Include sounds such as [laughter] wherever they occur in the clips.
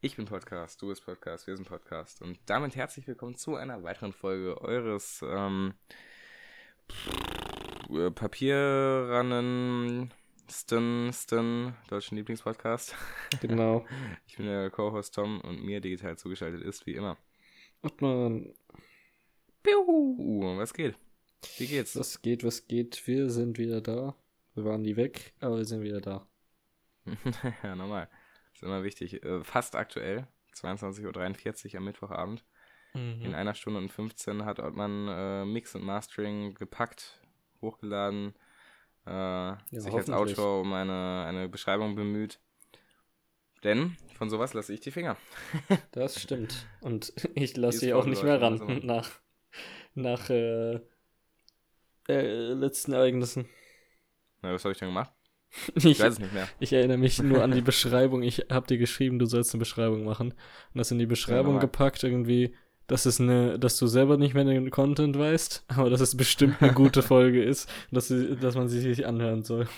Ich bin Podcast, du bist Podcast, wir sind Podcast. Und damit herzlich willkommen zu einer weiteren Folge eures ähm, Papierrannen Stun, Stun, deutschen Lieblingspodcast. [laughs] Genau. Ich bin der Co-Host Tom und mir digital zugeschaltet ist wie immer. Und man. Piu, was geht? Wie geht's? Was geht, was geht? Wir sind wieder da. Wir waren nie weg, aber wir sind wieder da. [laughs] ja, normal. Ist immer wichtig. Äh, fast aktuell, 22.43 Uhr am Mittwochabend. Mhm. In einer Stunde und 15 hat Ottmann äh, Mix und Mastering gepackt, hochgeladen, äh, sich als. Autor um eine, eine Beschreibung bemüht. Denn von sowas lasse ich die Finger. [laughs] Das stimmt. Und [laughs] ich lasse sie auch nicht mehr ran also- [laughs] nach, nach äh, äh, letzten Ereignissen. Na, was habe ich denn gemacht? [laughs] Ich, Ich weiß es nicht mehr. ich erinnere mich nur an die Beschreibung. Ich habe dir geschrieben, du sollst eine Beschreibung machen. Und das in die Beschreibung normal. gepackt, irgendwie, dass es eine, dass du selber nicht mehr den Content weißt, [laughs] aber dass es bestimmt eine gute [laughs] Folge ist und dass, sie, dass man sie sich anhören soll.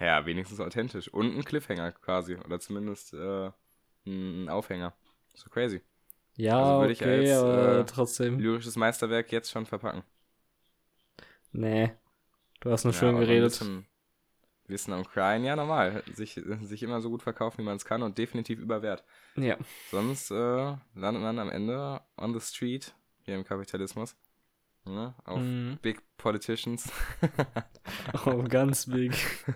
Ja, wenigstens authentisch. Und ein Cliffhanger quasi. Oder zumindest äh, ein Aufhänger. So crazy. Ja, Also würde ich okay, als, aber äh, trotzdem. Lyrisches Meisterwerk jetzt schon verpacken. Nee. Du hast nur Ja, schön aber ein geredet. bisschen Wissen am Cryen, ja normal. Sich, sich immer so gut verkaufen, wie man es kann und definitiv über Wert. Ja. Sonst äh, landet man am Ende on the street, hier im Kapitalismus. Ne? Auf Mhm. Big Politicians. [laughs] Oh, ganz big. [laughs]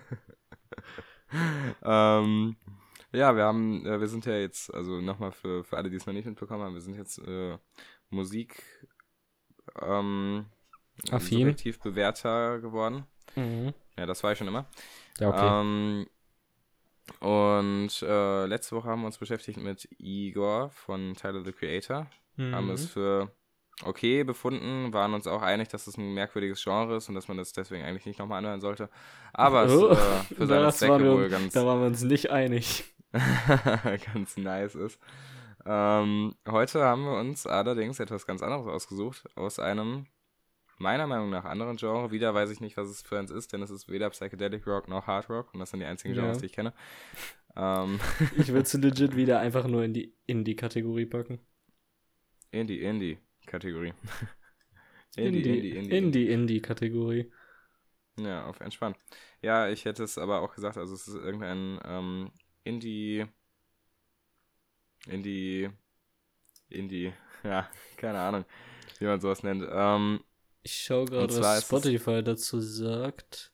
ähm, ja, wir haben, äh, wir sind ja jetzt, also nochmal für, für alle, die es noch nicht mitbekommen haben, wir sind jetzt äh, Musik ähm, Affin. subjektiv Bewerter geworden. Mhm. Ja, das war ich schon immer. Ja, okay. Ähm, und äh, letzte Woche haben wir uns beschäftigt mit Igor von Tyler the Creator. Haben Mhm. es für okay befunden, waren uns auch einig, dass es ein merkwürdiges Genre ist und dass man das deswegen eigentlich nicht nochmal anhören sollte. Aber es Oh, [laughs] äh, für seine Zwecke wir, wohl ganz, Da waren wir uns nicht einig. [laughs] ganz nice ist. Ähm, heute haben wir uns allerdings etwas ganz anderes ausgesucht, aus einem meiner Meinung nach anderen Genre. Wieder weiß ich nicht, was es für eins ist, denn es ist weder Psychedelic Rock noch Hard Rock und das sind die einzigen Ja. Genres, die ich kenne. Ähm, Ich würde es [laughs] legit wieder einfach nur in die Indie-Kategorie packen. Indie, [laughs] Indie-Kategorie. In die Indie-Indie-Kategorie. Ja, auf entspannt. Ja, ich hätte es aber auch gesagt, also es ist irgendein ähm, Indie. Indie. Indie. [laughs] Ja, keine Ahnung, wie man sowas nennt. Ähm, Ich schaue gerade, was Spotify dazu sagt.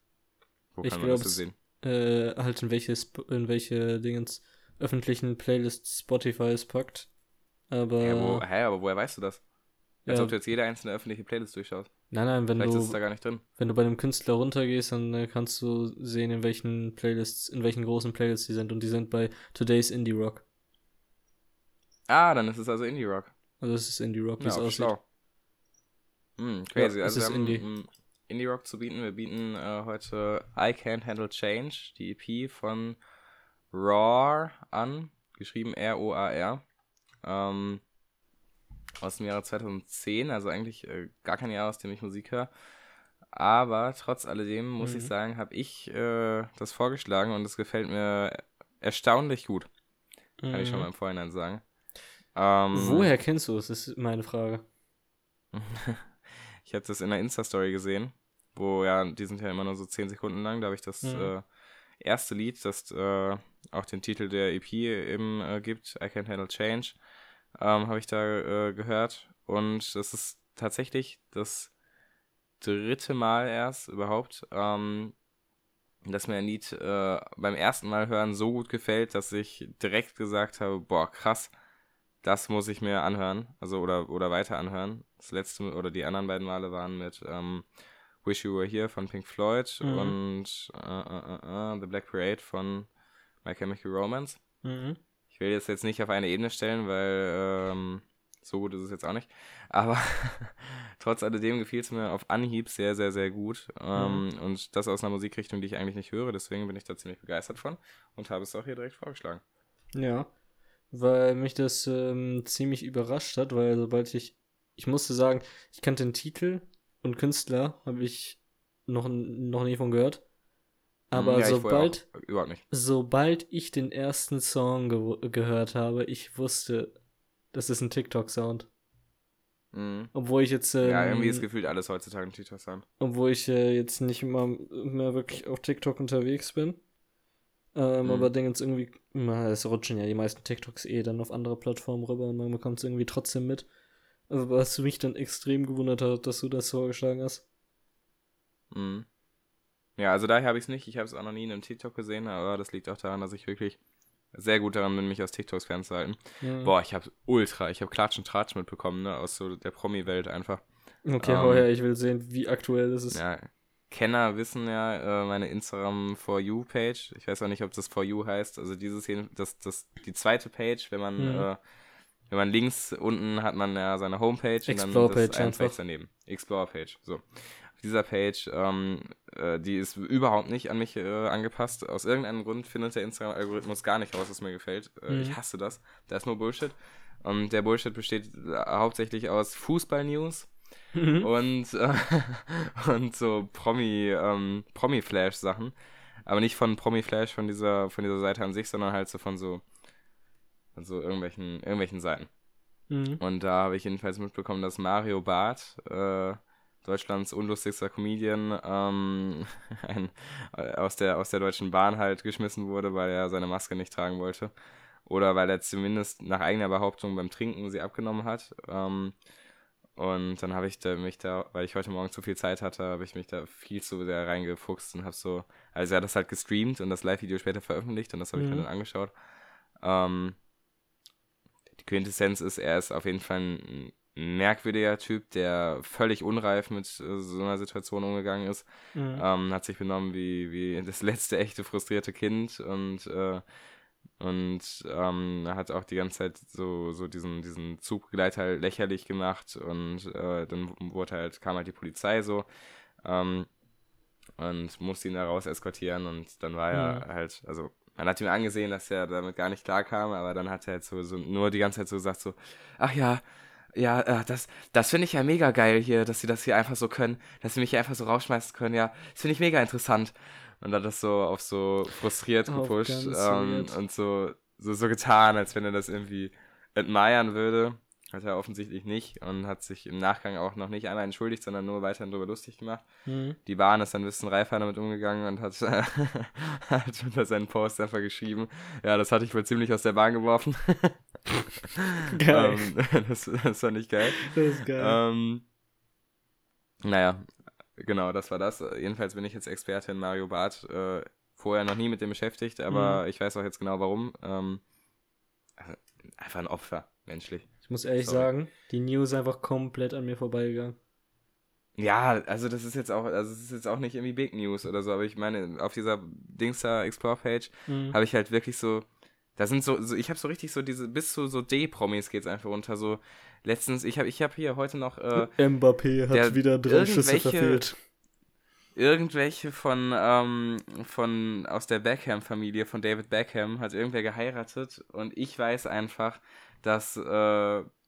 wo Ich kann man das glaub, so sehen? Äh, halt in welche, Sp in welche Dingens öffentlichen Playlists Spotify es packt. Aber. Ja, wo, hä, aber woher weißt du das? Als ja, ob du jetzt jede einzelne öffentliche Playlist durchschaust. nein, nein, wenn Vielleicht du, ist es da gar nicht drin. wenn du bei einem Künstler runtergehst, dann äh, kannst du sehen, in welchen Playlists, in welchen großen Playlists die sind. Und die sind bei Today's Indie Rock. Ah, dann ist es also Indie Rock. Also es ist Indie Rock, wie Ja, es aussieht. schlau. Hm, crazy. Ja, also wir haben Indie. Indie Rock zu bieten. Wir bieten äh, heute I Can't Handle Change, die EP von Roar an, geschrieben R-O-A-R. Ähm, aus dem Jahre 2010, also eigentlich äh, gar kein Jahr, aus dem ich Musik höre. Aber trotz alledem muss Mhm. ich sagen, habe ich äh, das vorgeschlagen und es gefällt mir erstaunlich gut, kann ich schon mal Mhm. im Vorhinein sagen. Ähm, Woher kennst du es? Das ist meine Frage. [laughs] Ich habe das in der Insta-Story gesehen, wo ja, die sind ja immer nur so 10 Sekunden lang. Da habe ich das Mhm. äh, erste Lied, das äh, auch den Titel der EP eben äh, gibt, I Can't Handle Change, ähm, habe ich da äh, gehört. Und das ist tatsächlich das dritte Mal erst überhaupt, ähm, dass mir ein Lied äh, beim ersten Mal hören so gut gefällt, dass ich direkt gesagt habe, boah, krass, das muss ich mir anhören, also oder, oder weiter anhören. Das letzte oder die anderen beiden Male waren mit ähm, Wish You Were Here von Pink Floyd Mhm. und äh, äh, äh, äh, The Black Parade von My Chemical Romance. Mhm. Ich will das jetzt nicht auf eine Ebene stellen, weil ähm, so gut ist es jetzt auch nicht. Aber [laughs] trotz alledem gefiel es mir auf Anhieb sehr, sehr, sehr gut. Ähm, Und das aus einer Musikrichtung, die ich eigentlich nicht höre. Deswegen bin ich da ziemlich begeistert von und habe es auch hier direkt vorgeschlagen. Ja, weil mich das ähm, ziemlich überrascht hat, weil sobald ich, ich musste sagen, ich kannte den Titel und Künstler, habe ich noch, noch nie von gehört. Aber ja, ich sobald, nicht. sobald ich den ersten Song ge gehört habe, ich wusste, das ist ein TikTok-Sound. Mhm. Obwohl ich jetzt, ähm, Ja, irgendwie ist gefühlt alles heutzutage ein TikTok-Sound. obwohl ich äh, jetzt nicht immer mehr wirklich auf TikTok unterwegs bin. Ähm, Mhm. Aber denke jetzt irgendwie, na, es rutschen ja die meisten TikToks eh dann auf andere Plattformen rüber und man bekommt es irgendwie trotzdem mit. Also was mich dann extrem gewundert hat, dass du das vorgeschlagen hast. Mhm. Ja, also daher habe ich es nicht. Ich habe es auch noch nie in einem TikTok gesehen, aber das liegt auch daran, dass ich wirklich sehr gut daran bin, mich aus TikToks fernzuhalten. Mhm. Boah, ich habe ultra, ich habe Klatsch und Tratsch mitbekommen, ne, aus so der Promi-Welt einfach. Okay, ähm, hau her, ich will sehen, wie aktuell das ist. Ja, Kenner wissen ja äh, meine Instagram For You Page. Ich weiß auch nicht, ob das For You heißt. Also dieses hier, das, das, die zweite Page, wenn man, Mhm. äh, wenn man links unten hat man ja seine Homepage und dann das Page einfach. rechts daneben. Explore Page. So. Auf dieser Page, ähm, äh, die ist überhaupt nicht an mich äh, angepasst. Aus irgendeinem Grund findet der Instagram-Algorithmus gar nicht raus, was mir gefällt. Äh, Mhm. Ich hasse das. Da ist nur Bullshit. Und der Bullshit besteht äh, hauptsächlich aus Fußball-News Mhm. und, äh, [laughs] und so Promi, ähm, Promi-Flash-Sachen. Aber nicht von Promi-Flash von dieser, von dieser Seite an sich, sondern halt so von so, von so irgendwelchen, irgendwelchen Seiten. Mhm. Und da habe ich jedenfalls mitbekommen, dass Mario Barth, äh, Deutschlands unlustigster Comedian, ähm, [laughs] ein, äh, aus, der, aus der Deutschen Bahn halt geschmissen wurde, weil er seine Maske nicht tragen wollte. Oder weil er zumindest nach eigener Behauptung beim Trinken sie abgenommen hat. Ähm, und dann habe ich da, mich da, weil ich heute Morgen zu viel Zeit hatte, habe ich mich da viel zu sehr reingefuchst und habe so, also er hat das halt gestreamt und das Live-Video später veröffentlicht und das habe ich mir Mhm. dann angeschaut. Ähm, die Quintessenz ist, er ist auf jeden Fall ein merkwürdiger Typ, der völlig unreif mit äh, so einer Situation umgegangen ist. Mhm. Ähm, hat sich benommen wie, wie das letzte echte frustrierte Kind und, äh, und ähm, hat auch die ganze Zeit so, so diesen, diesen Zugbegleiter lächerlich gemacht und äh, dann wurde halt, kam halt die Polizei so ähm, und musste ihn da raus eskortieren und dann war er Mhm. halt, also man hat ihm angesehen, dass er damit gar nicht klarkam, aber dann hat er halt so, so nur die ganze Zeit so gesagt so, ach ja, ja, äh, das, das finde ich ja mega geil hier, dass sie das hier einfach so können, dass sie mich hier einfach so rausschmeißen können, ja, das finde ich mega interessant. Und hat das so auf so frustriert gepusht ähm, und so, so, so getan, als wenn er das irgendwie admiren würde. Hat er offensichtlich nicht und hat sich im Nachgang auch noch nicht einmal entschuldigt, sondern nur weiterhin darüber lustig gemacht. Mhm. Die Bahn ist dann ein bisschen reifer damit umgegangen und hat, [laughs] hat unter seinen Post einfach geschrieben, ja, das hatte ich wohl ziemlich aus der Bahn geworfen. [laughs] Geil. ähm, das, das fand ich geil. das ist geil. Ähm, naja, genau, das war das. Jedenfalls bin ich jetzt Experte in Mario Barth. Äh, vorher noch nie mit dem beschäftigt, aber Mhm. ich weiß auch jetzt genau warum. Ähm, einfach ein Opfer, menschlich. Ich muss ehrlich sorry. sagen, die News ist einfach komplett an mir vorbeigegangen. Ja, also das ist jetzt auch, also es ist jetzt auch nicht irgendwie Big News oder so, aber ich meine, auf dieser Dingster Explore Page Mhm. habe ich halt wirklich so, da sind so, so ich habe so richtig so diese, bis zu so D-Promis geht's einfach runter, so letztens, ich habe ich hab hier heute noch äh, Mbappé hat der- wieder drei Schüsse verfehlt. irgendwelche von, ähm, von, aus der Beckham-Familie, von David Beckham, hat irgendwer geheiratet und ich weiß einfach, dass, äh,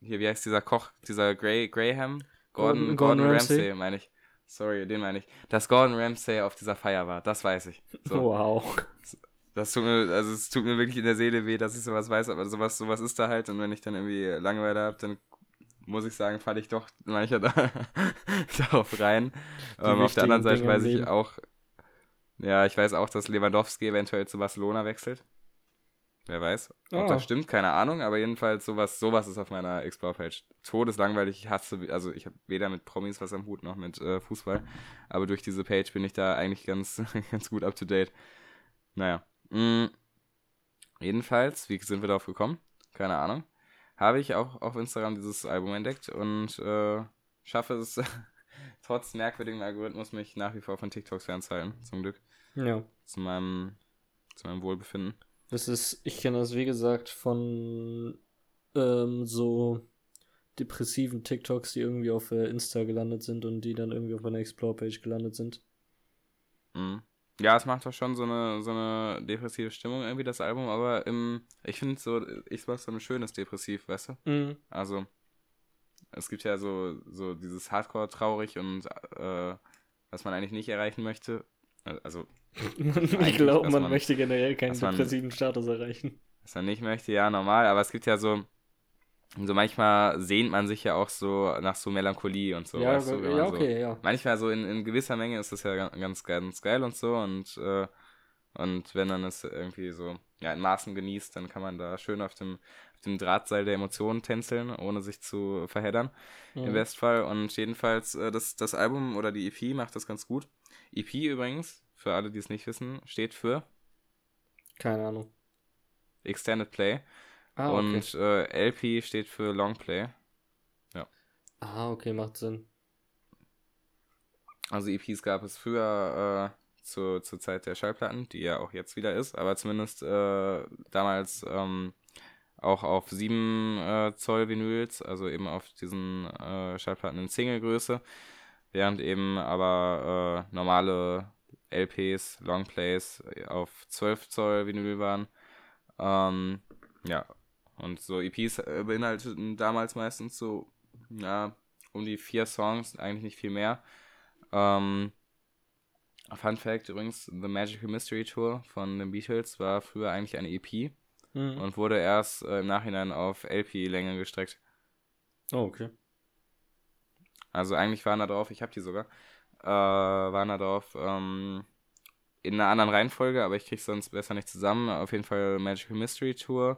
hier, wie heißt dieser Koch, dieser Gray, Graham? Gordon, Gordon- Gordon, Ramsay, Ramsay. meine ich. Sorry, den meine ich. Dass Gordon Ramsay auf dieser Feier war, das weiß ich. So. [laughs] Wow. Das tut mir, also es tut mir wirklich in der Seele weh, dass ich sowas weiß, aber sowas, sowas ist da halt und wenn ich dann irgendwie Langeweile habe, dann muss ich sagen, falle ich doch mancher [laughs] da, darauf rein. Ähm, auf der anderen Seite Dinge weiß ich auch, ja, ich weiß auch, dass Lewandowski eventuell zu Barcelona wechselt. Wer weiß. Ob Ah. das stimmt, keine Ahnung, aber jedenfalls sowas, sowas ist auf meiner Explore-Page. Todeslangweilig, ich hasse, also ich habe weder mit Promis was am Hut noch mit äh, Fußball, aber durch diese Page bin ich da eigentlich ganz, [laughs] ganz gut up to date. Naja. Mm. Jedenfalls, wie sind wir darauf gekommen? Keine Ahnung. Habe ich auch auf Instagram dieses Album entdeckt und äh, schaffe es [laughs] trotz merkwürdigem Algorithmus mich nach wie vor von TikToks fernzuhalten, zum Glück. Ja. Zu meinem, zu meinem Wohlbefinden. Das ist, ich kenne das wie gesagt von ähm, so depressiven TikToks, die irgendwie auf äh, Insta gelandet sind und die dann irgendwie auf meiner Explore-Page gelandet sind. Mhm. Ja, es macht doch schon so eine, so eine depressive Stimmung irgendwie, das Album, aber im, ich finde so, ich mag so ein schönes Depressiv, weißt du? Mhm. Also, es gibt ja so, so dieses Hardcore traurig und äh, was man eigentlich nicht erreichen möchte. Also, ich glaube, [laughs] man, man, möchte generell keinen depressiven Status erreichen. Was man nicht möchte, ja, normal, aber es gibt ja so, so manchmal sehnt man sich ja auch so nach so Melancholie und so. Ja, weißt du, ja okay, so, ja. Manchmal so in, in gewisser Menge ist das ja ganz, ganz geil und so und, äh, und wenn man es irgendwie so ja, in Maßen genießt, dann kann man da schön auf dem, auf dem Drahtseil der Emotionen tänzeln, ohne sich zu verheddern, mhm. im Bestfall. Und jedenfalls, äh, das, das Album oder die EP macht das ganz gut. EP übrigens, für alle, die es nicht wissen, steht für keine Ahnung. Extended Play. Ah, okay. Und äh, LP steht für Long Play. Ja. Ah, okay, macht Sinn. Also EPs gab es früher äh, zu, zur Zeit der Schallplatten, die ja auch jetzt wieder ist, aber zumindest äh, damals ähm, auch auf 7 äh, Zoll Vinyls, also eben auf diesen äh, Schallplatten in Single-Größe, während eben aber äh, normale LPs, Longplays auf 12 Zoll Vinyl waren. Ähm, ja, und so EPs äh, beinhalteten damals meistens so, ja, um die vier Songs, eigentlich nicht viel mehr. Ähm, Fun Fact übrigens, The Magical Mystery Tour von den Beatles war früher eigentlich eine EP mhm. und wurde erst äh, im Nachhinein auf LP-Länge gestreckt. Oh, okay. Also eigentlich waren da drauf, ich habe die sogar, äh, drauf ähm, in einer anderen Reihenfolge, aber ich krieg's sonst besser nicht zusammen. Auf jeden Fall Magical Mystery Tour,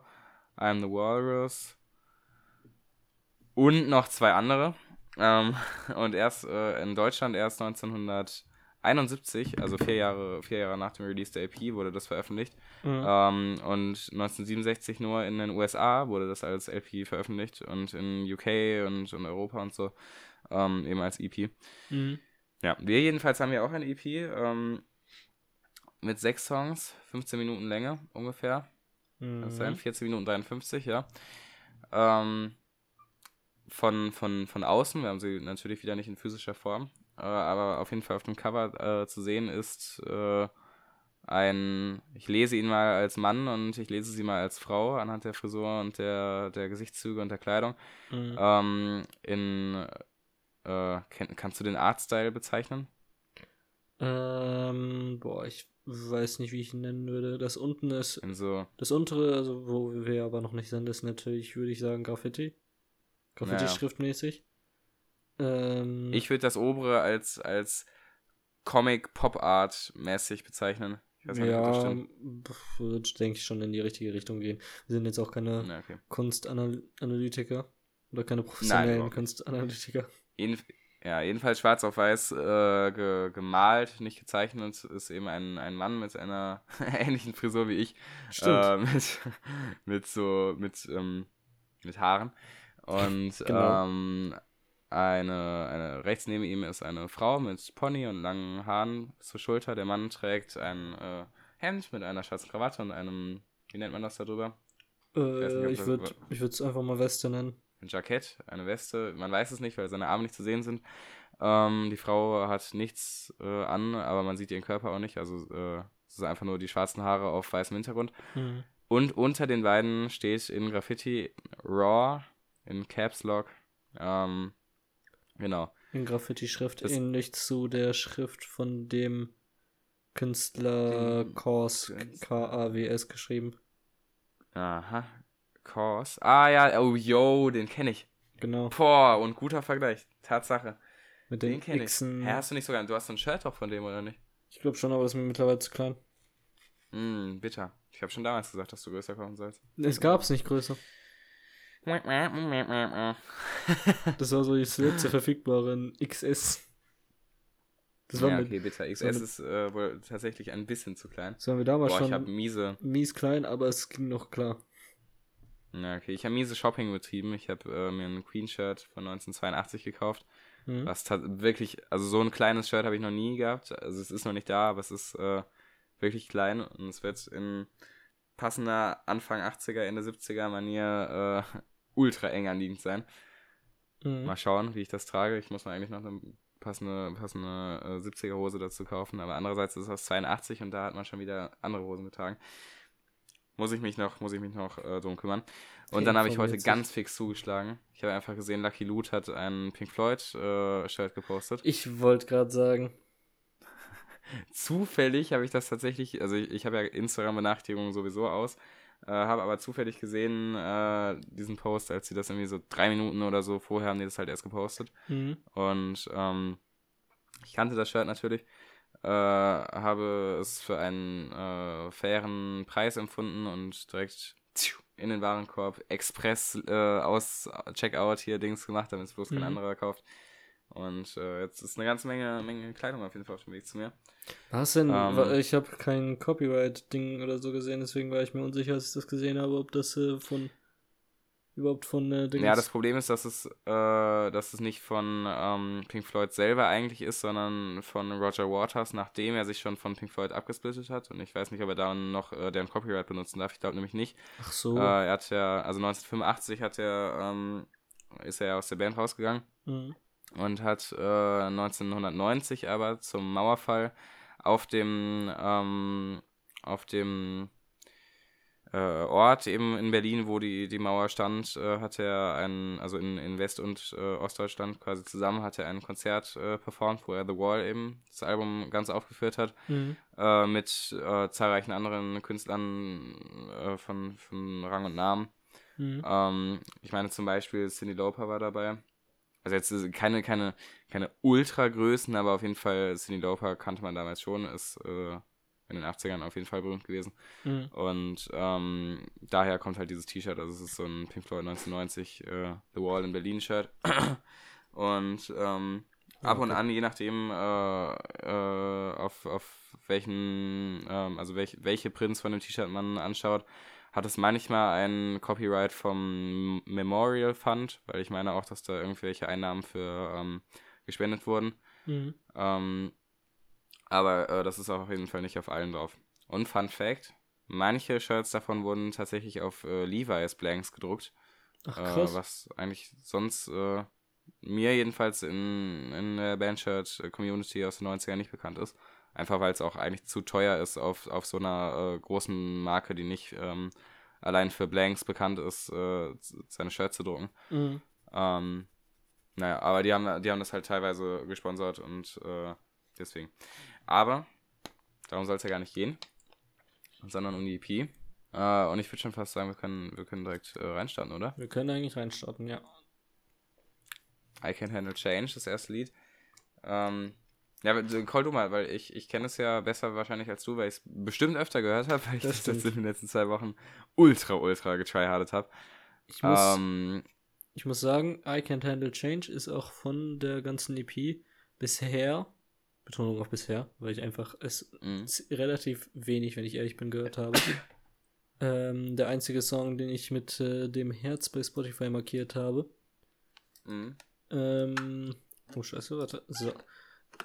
I'm the Walrus und noch zwei andere. Ähm, [laughs] und erst äh, in Deutschland erst 1971, also vier Jahre, vier Jahre nach dem Release der EP, wurde das veröffentlicht. Mhm. Ähm, und 1967 nur in den USA wurde das als LP veröffentlicht und in UK und in Europa und so ähm, eben als EP. Mhm. Ja, wir jedenfalls haben ja auch eine EP ähm, mit sechs Songs, 15 Minuten Länge ungefähr. Mhm. Das sind 14 Minuten 53, ja. Ähm, von, von, von außen, wir haben sie natürlich wieder nicht in physischer Form, äh, aber auf jeden Fall auf dem Cover äh, zu sehen ist äh, ein, ich lese ihn mal als Mann und ich lese sie mal als Frau anhand der Frisur und der, der Gesichtszüge und der Kleidung. Mhm. Ähm, in, äh, kann, kannst du den Artstyle bezeichnen? Ähm, boah, ich weiß nicht, wie ich ihn nennen würde. Das unten ist. So. Das untere, also wo wir aber noch nicht sind, ist natürlich, würde ich sagen, Graffiti. Graffiti-schriftmäßig. Ähm, ich würde das obere als, als Comic-Pop-Art-mäßig bezeichnen. Ich weiß nicht, ja, wird, denke ich, schon in die richtige Richtung gehen. Wir sind jetzt auch keine ja, okay. Kunstanalytiker. Oder keine professionellen Nein, Kunstanalytiker. Ja, jedenfalls schwarz auf weiß äh, ge gemalt, nicht gezeichnet, ist eben ein, ein Mann mit einer [laughs] ähnlichen Frisur wie ich. Stimmt. Äh, [laughs] mit, mit so, mit, ähm, mit Haaren. Und genau. ähm, eine, eine, rechts neben ihm ist eine Frau mit Pony und langen Haaren zur Schulter. Der Mann trägt ein äh, Hemd mit einer schwarzen Krawatte und einem, wie nennt man das da drüber? Äh, ich würde es einfach mal Weste nennen ein Jackett, eine Weste, man weiß es nicht, weil seine Arme nicht zu sehen sind. Ähm, die Frau hat nichts äh, an, aber man sieht ihren Körper auch nicht, also äh, es ist einfach nur die schwarzen Haare auf weißem Hintergrund. Mhm. Und unter den beiden steht in Graffiti Raw, in Caps Lock, ähm, genau. In Graffiti-Schrift, ähnlich zu der Schrift von dem Künstler Kors, K-A-W-S geschrieben. Aha, Cause. Ah ja, oh yo, den kenne ich. Genau. Boah, und guter Vergleich. Tatsache. Mit den, den kenne ich. Hä, hast du nicht sogar, du hast ein Shirt auch von dem, oder nicht? Ich glaube schon, aber das ist mir mittlerweile zu klein. Hm, bitter. Ich habe schon damals gesagt, dass du größer kaufen sollst. Es gab es nicht größer. [laughs] das war so das letzte verfügbare in XS. Das war ja, okay, bitter. XS ist äh, wohl tatsächlich ein bisschen zu klein. Das waren wir damals Boah, schon ich hab miese. mies klein, aber es ging noch klar. Ja, okay. Ich habe miese Shopping betrieben. Ich habe äh, mir ein Queen-Shirt von 1982 gekauft. Mhm. Was wirklich, also so ein kleines Shirt habe ich noch nie gehabt. Also es ist noch nicht da, aber es ist äh, wirklich klein und es wird in passender Anfang 80er, Ende 70er Manier äh, [laughs] ultra eng anliegend sein. Mhm. Mal schauen, wie ich das trage. Ich muss mir eigentlich noch eine passende, passende äh, 70er Hose dazu kaufen. Aber andererseits ist es aus 82 und da hat man schon wieder andere Hosen getragen. Muss ich mich noch, muss ich mich noch äh, drum kümmern. Und dann habe ich heute ganz fix zugeschlagen. Ich habe einfach gesehen, Lucky Loot hat ein Pink Floyd äh, gepostet. Ich wollte gerade sagen. [laughs] zufällig habe ich das tatsächlich, also ich, ich habe ja Instagram-Benachrichtigungen sowieso aus, äh, habe aber zufällig gesehen, äh, diesen Post, als sie das irgendwie so drei Minuten oder so vorher haben die das halt erst gepostet. Mhm. Und ähm, ich kannte das Shirt natürlich, äh, habe es für einen äh, fairen Preis empfunden und direkt in den Warenkorb Express äh, aus Checkout hier Dings gemacht, damit es bloß kein Mhm. anderer kauft. Und äh, jetzt ist eine ganze Menge, Menge Kleidung auf jeden Fall auf dem Weg zu mir. Was denn? Ähm. Ich habe kein Copyright-Ding oder so gesehen, deswegen war ich mir unsicher, als ich das gesehen habe, ob das äh, von überhaupt von äh, Dings. Ja, das Problem ist, dass es, äh, dass es nicht von ähm, Pink Floyd selber eigentlich ist, sondern von Roger Waters, nachdem er sich schon von Pink Floyd abgesplittet hat. Und ich weiß nicht, ob er da noch äh, deren Copyright benutzen darf. Ich glaube nämlich nicht. Ach so. Äh, er hat ja, also 1985 hat er, ähm, ist er ja aus der Band rausgegangen Mhm. und hat äh, 1990 aber zum Mauerfall auf dem, ähm, auf dem äh, Ort eben in Berlin, wo die, die Mauer stand, äh, hat er ein, also in, in West- und äh, Ostdeutschland quasi zusammen, hat er ein Konzert äh, performt, wo er The Wall eben das Album ganz aufgeführt hat, Mhm. äh, mit äh, zahlreichen anderen Künstlern äh, von, von Rang und Namen. Mhm. Ähm, ich meine zum Beispiel Cindy Lauper war dabei. Also jetzt keine, keine, keine Ultra-Größen, aber auf jeden Fall Cindy Lauper kannte man damals schon, ist äh, in den 80ern auf jeden Fall berühmt gewesen. Mhm. Und ähm, daher kommt halt dieses T-Shirt, also es ist so ein Pink Floyd 1990 äh, The Wall in Berlin Shirt. [clears throat] Und ähm, ab und Okay. an, je nachdem, äh, äh, auf, auf welchen, ähm, also welch, welche Prints von dem T-Shirt man anschaut, hat es manchmal ein Copyright vom Memorial Fund, weil ich meine auch, dass da irgendwelche Einnahmen für ähm, gespendet wurden. Mhm. Aber äh, das ist auch auf jeden Fall nicht auf allen drauf. Und Fun Fact: Manche Shirts davon wurden tatsächlich auf äh, Levi's Blanks gedruckt, Ach äh, krass. was eigentlich sonst äh, mir jedenfalls in, in der Bandshirt-Community aus den 90ern nicht bekannt ist. Einfach weil es auch eigentlich zu teuer ist, auf, auf so einer äh, großen Marke, die nicht ähm, allein für Blanks bekannt ist, äh, seine Shirts zu drucken. Mhm. Ähm, naja, aber die haben, die haben das halt teilweise gesponsert und äh, deswegen. Aber darum soll es ja gar nicht gehen, sondern um die EP. Äh, und ich würde schon fast sagen, wir können, wir können direkt äh, reinstarten, oder? Wir können eigentlich reinstarten, ja. I Can Handle Change, das erste Lied. Ähm, ja, call du mal, weil ich, ich kenne es ja besser wahrscheinlich als du, weil ich es bestimmt öfter gehört habe, [laughs] weil ich Das das, in den letzten zwei Wochen ultra, ultra getryhardet habe. Ich muss, Ähm, ich muss sagen, I Can't Handle Change ist auch von der ganzen EP bisher, Betonung auf bisher, weil ich einfach es mh. z- relativ wenig, wenn ich ehrlich bin, gehört habe. [laughs] ähm, der einzige Song, den ich mit äh, dem Herz bei Spotify markiert habe. mh. Ähm, oh scheiße, warte. So.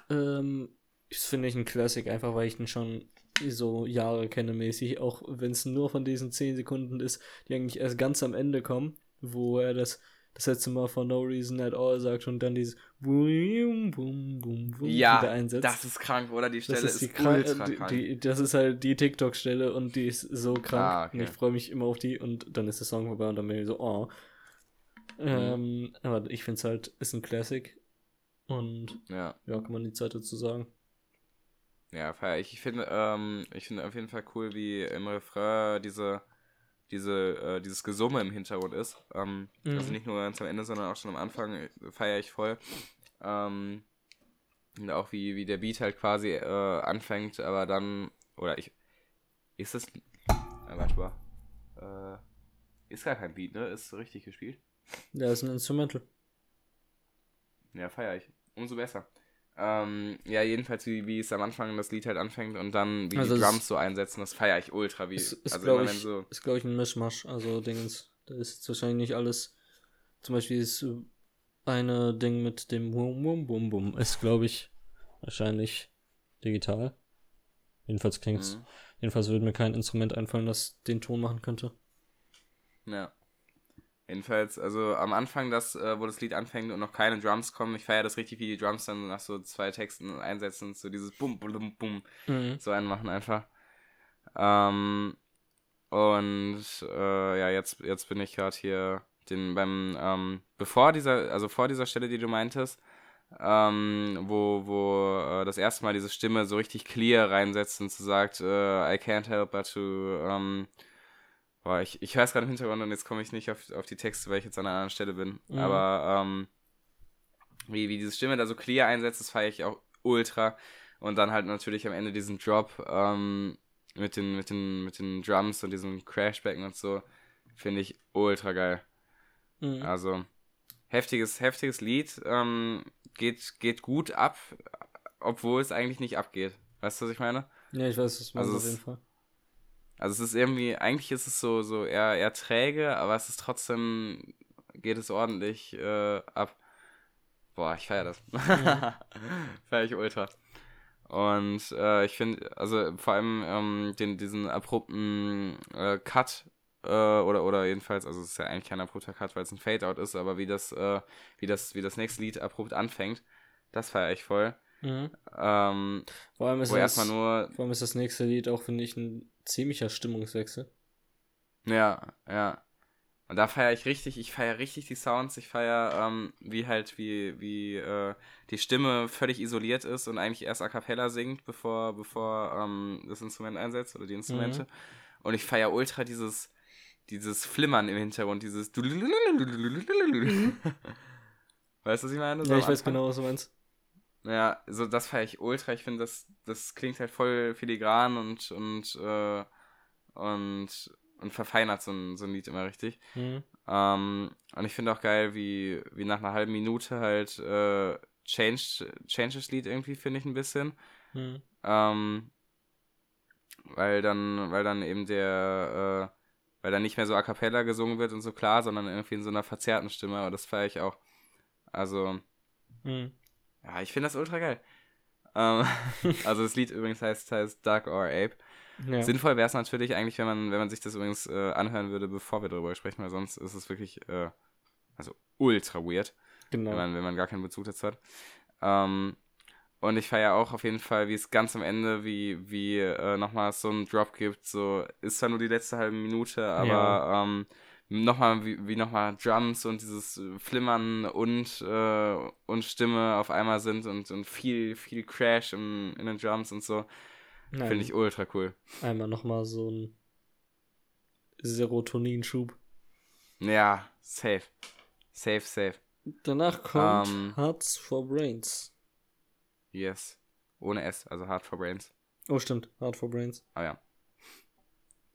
Ähm, das finde ich ein Classic, einfach weil ich ihn schon so Jahre kenne mäßig, auch wenn es nur von diesen 10 Sekunden ist, die eigentlich erst ganz am Ende kommen, wo er das das letzte Mal for no reason at all sagt und dann dieses Boom, boom, boom, boom Ja, wieder einsetzt. Das ist krank, oder? Die Stelle Das ist, ist, die, krank, ultra krank. die, das ist halt die TikTok-Stelle und die ist so krank. Ah, okay. Und ich freue mich immer auf die und dann ist der Song vorbei und dann bin ich so, oh. Mhm. Ähm, aber ich finde es halt, ist ein Classic. Und ja, ja, kann man die Zeit dazu sagen. ja, feier ich. Ich finde, ähm, ich finde auf jeden Fall cool, wie im Refrain diese, diese, äh, dieses Gesumme im Hintergrund ist. Ähm, Mhm. Also nicht nur ganz am Ende, sondern auch schon am Anfang feiere ich voll. Ähm, und auch wie, wie der Beat halt quasi äh, anfängt, aber dann, oder ich, ist es, äh, warte mal, äh, ist gar kein Beat, ne? Ist richtig gespielt. Ja, ist ein Instrumental. Ja, feiere ich. Umso besser. Ähm, ja, jedenfalls, wie, wie es am Anfang das Lied halt anfängt und dann wie Also die Drums so einsetzen, das feiere ich ultra. Wie, Ist, ist also glaube ich, so, ist, glaub ich, ein Mischmasch. Also Dingens. Da ist jetzt wahrscheinlich nicht alles. Zum Beispiel ist eine Ding mit dem Wum Wum Bum Bum. Ist, glaube ich, wahrscheinlich digital. Jedenfalls klingt's. Mhm. Jedenfalls würde mir kein Instrument einfallen, das den Ton machen könnte. Ja. Jedenfalls, also am Anfang, das, äh, wo das Lied anfängt und noch keine Drums kommen, ich feiere das richtig, wie die Drums dann nach so zwei Texten einsetzen, so dieses Bum, Bum, Bum, Mhm. so einen machen einfach. Ähm, und äh, ja, jetzt, jetzt bin ich gerade hier den beim, ähm, bevor dieser, also vor dieser Stelle, die du meintest, ähm, wo, wo äh, das erste Mal diese Stimme so richtig clear reinsetzt und so sagt, äh, I can't help but to, ähm, boah, ich, ich weiß gerade im Hintergrund und jetzt komme ich nicht auf, auf die Texte, weil ich jetzt an einer anderen Stelle bin, Mhm. aber ähm, wie, wie diese Stimme da so clear einsetzt, das feiere ich auch ultra und dann halt natürlich am Ende diesen Drop ähm, mit, den, mit, den, mit den Drums und diesem Crashbacken und so, finde ich ultra geil. Mhm. Also, heftiges, heftiges Lied. Ähm, geht, geht gut ab, obwohl es eigentlich nicht abgeht. Weißt du, was ich meine? Ja, ich weiß, was du meinst Also auf es- jeden Fall. Also es ist irgendwie, eigentlich ist es so, so eher, eher träge, aber es ist trotzdem, geht es ordentlich äh, ab. Boah, ich feiere das. [laughs] feiere ich ultra. Und äh, ich finde, also vor allem ähm, den, diesen abrupten äh, Cut äh, oder, oder jedenfalls, also es ist ja eigentlich kein abrupter Cut, weil es ein Fade-Out ist, aber wie das, äh, wie das, wie das nächste Lied abrupt anfängt, das feiere ich voll. Mhm. Ähm, Vor allem ist wo das, nur vor allem ist das nächste Lied auch, finde ich, ein ziemlicher Stimmungswechsel. Ja, ja. Und da feiere ich richtig, ich feiere richtig die Sounds, ich feiere, ähm, wie halt, wie, wie äh, die Stimme völlig isoliert ist und eigentlich erst a cappella singt, bevor, bevor ähm, das Instrument einsetzt oder die Instrumente. Mhm. Und ich feiere ultra dieses, dieses Flimmern im Hintergrund, dieses Weißt du, was ich meine? So ja, ich weiß genau, was du meinst. Ja, so das feiere ich ultra. Ich finde, das, das klingt halt voll filigran und, und, äh, und, und verfeinert so ein, so ein Lied immer richtig. Mhm. Ähm, und ich finde auch geil, wie, wie nach einer halben Minute halt äh, changed, changed das Lied irgendwie, finde ich ein bisschen. Mhm. Ähm, weil dann, weil dann eben der, äh, weil dann nicht mehr so a cappella gesungen wird und so klar, sondern irgendwie in so einer verzerrten Stimme, aber das feiere ich auch. Also, Mhm. Ja, ich finde das ultra geil. Ähm, [laughs] also das Lied übrigens heißt, heißt Dark or Ape. Ja. Sinnvoll wäre es natürlich eigentlich, wenn man, wenn man sich das übrigens äh, anhören würde, bevor wir darüber sprechen, weil sonst ist es wirklich, äh, also ultra weird, genau. wenn, man, wenn man gar keinen Bezug dazu hat. Ähm, und ich feiere auch auf jeden Fall, wie es ganz am Ende, wie, wie äh, nochmal so einen Drop gibt, so, ist zwar nur die letzte halbe Minute, aber Ja. ähm, nochmal, wie, wie nochmal Drums und dieses äh, Flimmern und, äh, und Stimme auf einmal sind und, und viel, viel Crash in, in den Drums und so, finde ich ultra cool. Einmal nochmal so ein Serotoninschub. Ja, safe. Safe, safe. Danach kommt Ähm. Hearts for Brains. Yes. Ohne S, also Hard for Brains. Oh, stimmt. Heart for Brains. Ah ja.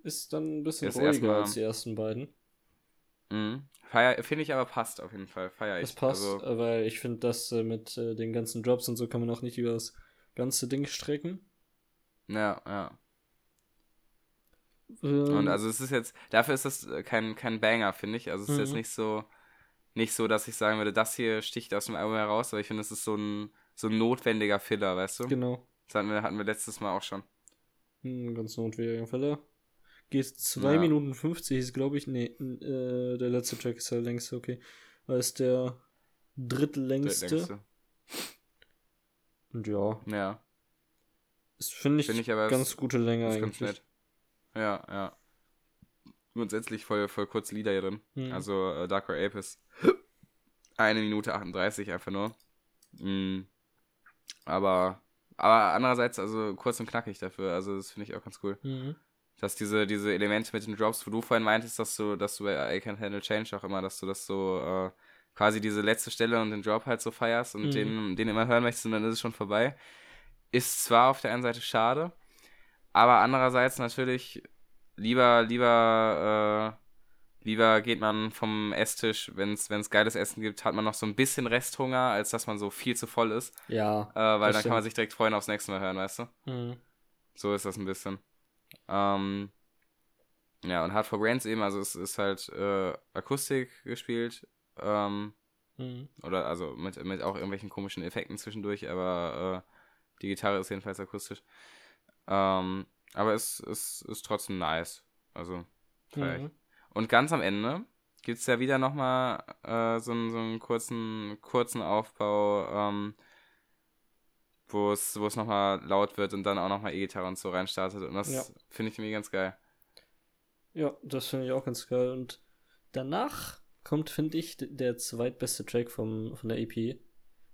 Ist dann ein bisschen ruhiger als die ersten beiden. Mhm. Finde ich aber passt auf jeden Fall. Feier ich. Das passt, Also, äh, weil ich finde, dass äh, mit äh, den ganzen Drops und so kann man auch nicht über das ganze Ding strecken. ja, ja. Ähm, Und also es ist jetzt, dafür ist das äh, kein, kein Banger, finde ich. Also es ist Mhm. jetzt nicht so, nicht so, dass ich sagen würde, das hier sticht aus dem Album heraus, aber ich finde, es ist so ein, so ein notwendiger Filler, weißt du? Genau. Das hatten wir, hatten wir letztes Mal auch schon. Ein ganz notwendiger Fälle. Geht 2 Ja. Minuten 50 ist, glaube ich. Nee, äh, der letzte Track ist der längste, okay. Weil es der drittlängste. Der längste. Und ja, Ja, ist, finde ich, Finde ich aber, ganz ist- gute Länge ist eigentlich. ganz nett. Ja, ja. Grundsätzlich voll, voll kurze Lieder hier drin. Mhm. Also äh, Darker Ape ist eine Minute 38 einfach nur. Mm. Aber, aber andererseits, also kurz und knackig dafür. Also das finde ich auch ganz cool. Mhm. Dass diese, diese Elemente mit den Drops, wo du vorhin meintest, dass du, dass du bei I Can't Handle Change auch immer, dass du das so äh, quasi diese letzte Stelle und den Drop halt so feierst und Mhm. den, den immer hören möchtest und dann ist es schon vorbei. Ist zwar auf der einen Seite schade, aber andererseits natürlich lieber, lieber, äh, lieber geht man vom Esstisch, wenn es geiles Essen gibt, hat man noch so ein bisschen Resthunger, als dass man so viel zu voll ist. Ja. Äh, weil dann kann man stimmt. sich direkt freuen aufs nächste Mal hören, weißt du? Mhm. So ist das ein bisschen. Ähm, ja, und Hard for Brains eben, also es ist halt äh, Akustik gespielt. Ähm, Mhm. oder also mit, mit auch irgendwelchen komischen Effekten zwischendurch, aber äh, die Gitarre ist jedenfalls akustisch. Ähm, aber es, es ist trotzdem nice. Also, ich. Mhm. Und ganz am Ende gibt es ja wieder nochmal äh, so, einen- so einen kurzen, kurzen Aufbau, ähm, wo es wo es nochmal laut wird und dann auch nochmal E-Gitarre und so reinstartet. Und das Ja. finde ich irgendwie ganz geil. Ja, das finde ich auch ganz geil. Und danach kommt, finde ich, der zweitbeste Track vom, von der EP.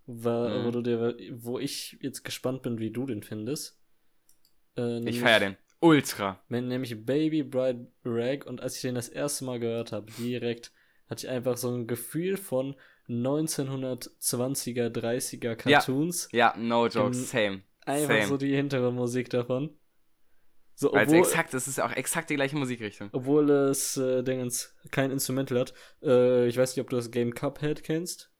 war, mhm. wo, du dir, wo ich jetzt gespannt bin, wie du den findest. Äh, ich feier den. Ultra. Nämlich Baby Bride Rag und als ich den das erste Mal gehört habe, direkt hatte ich einfach so ein Gefühl von 1920er, 30er Cartoons. Ja, ja no joke, same. Einfach same. so die Hintergrundmusik davon. So, obwohl, also exakt, es ist auch exakt die gleiche Musikrichtung. Obwohl es, äh, Dingens, kein Instrumental hat. Äh, ich weiß nicht, ob du das Game Cuphead kennst.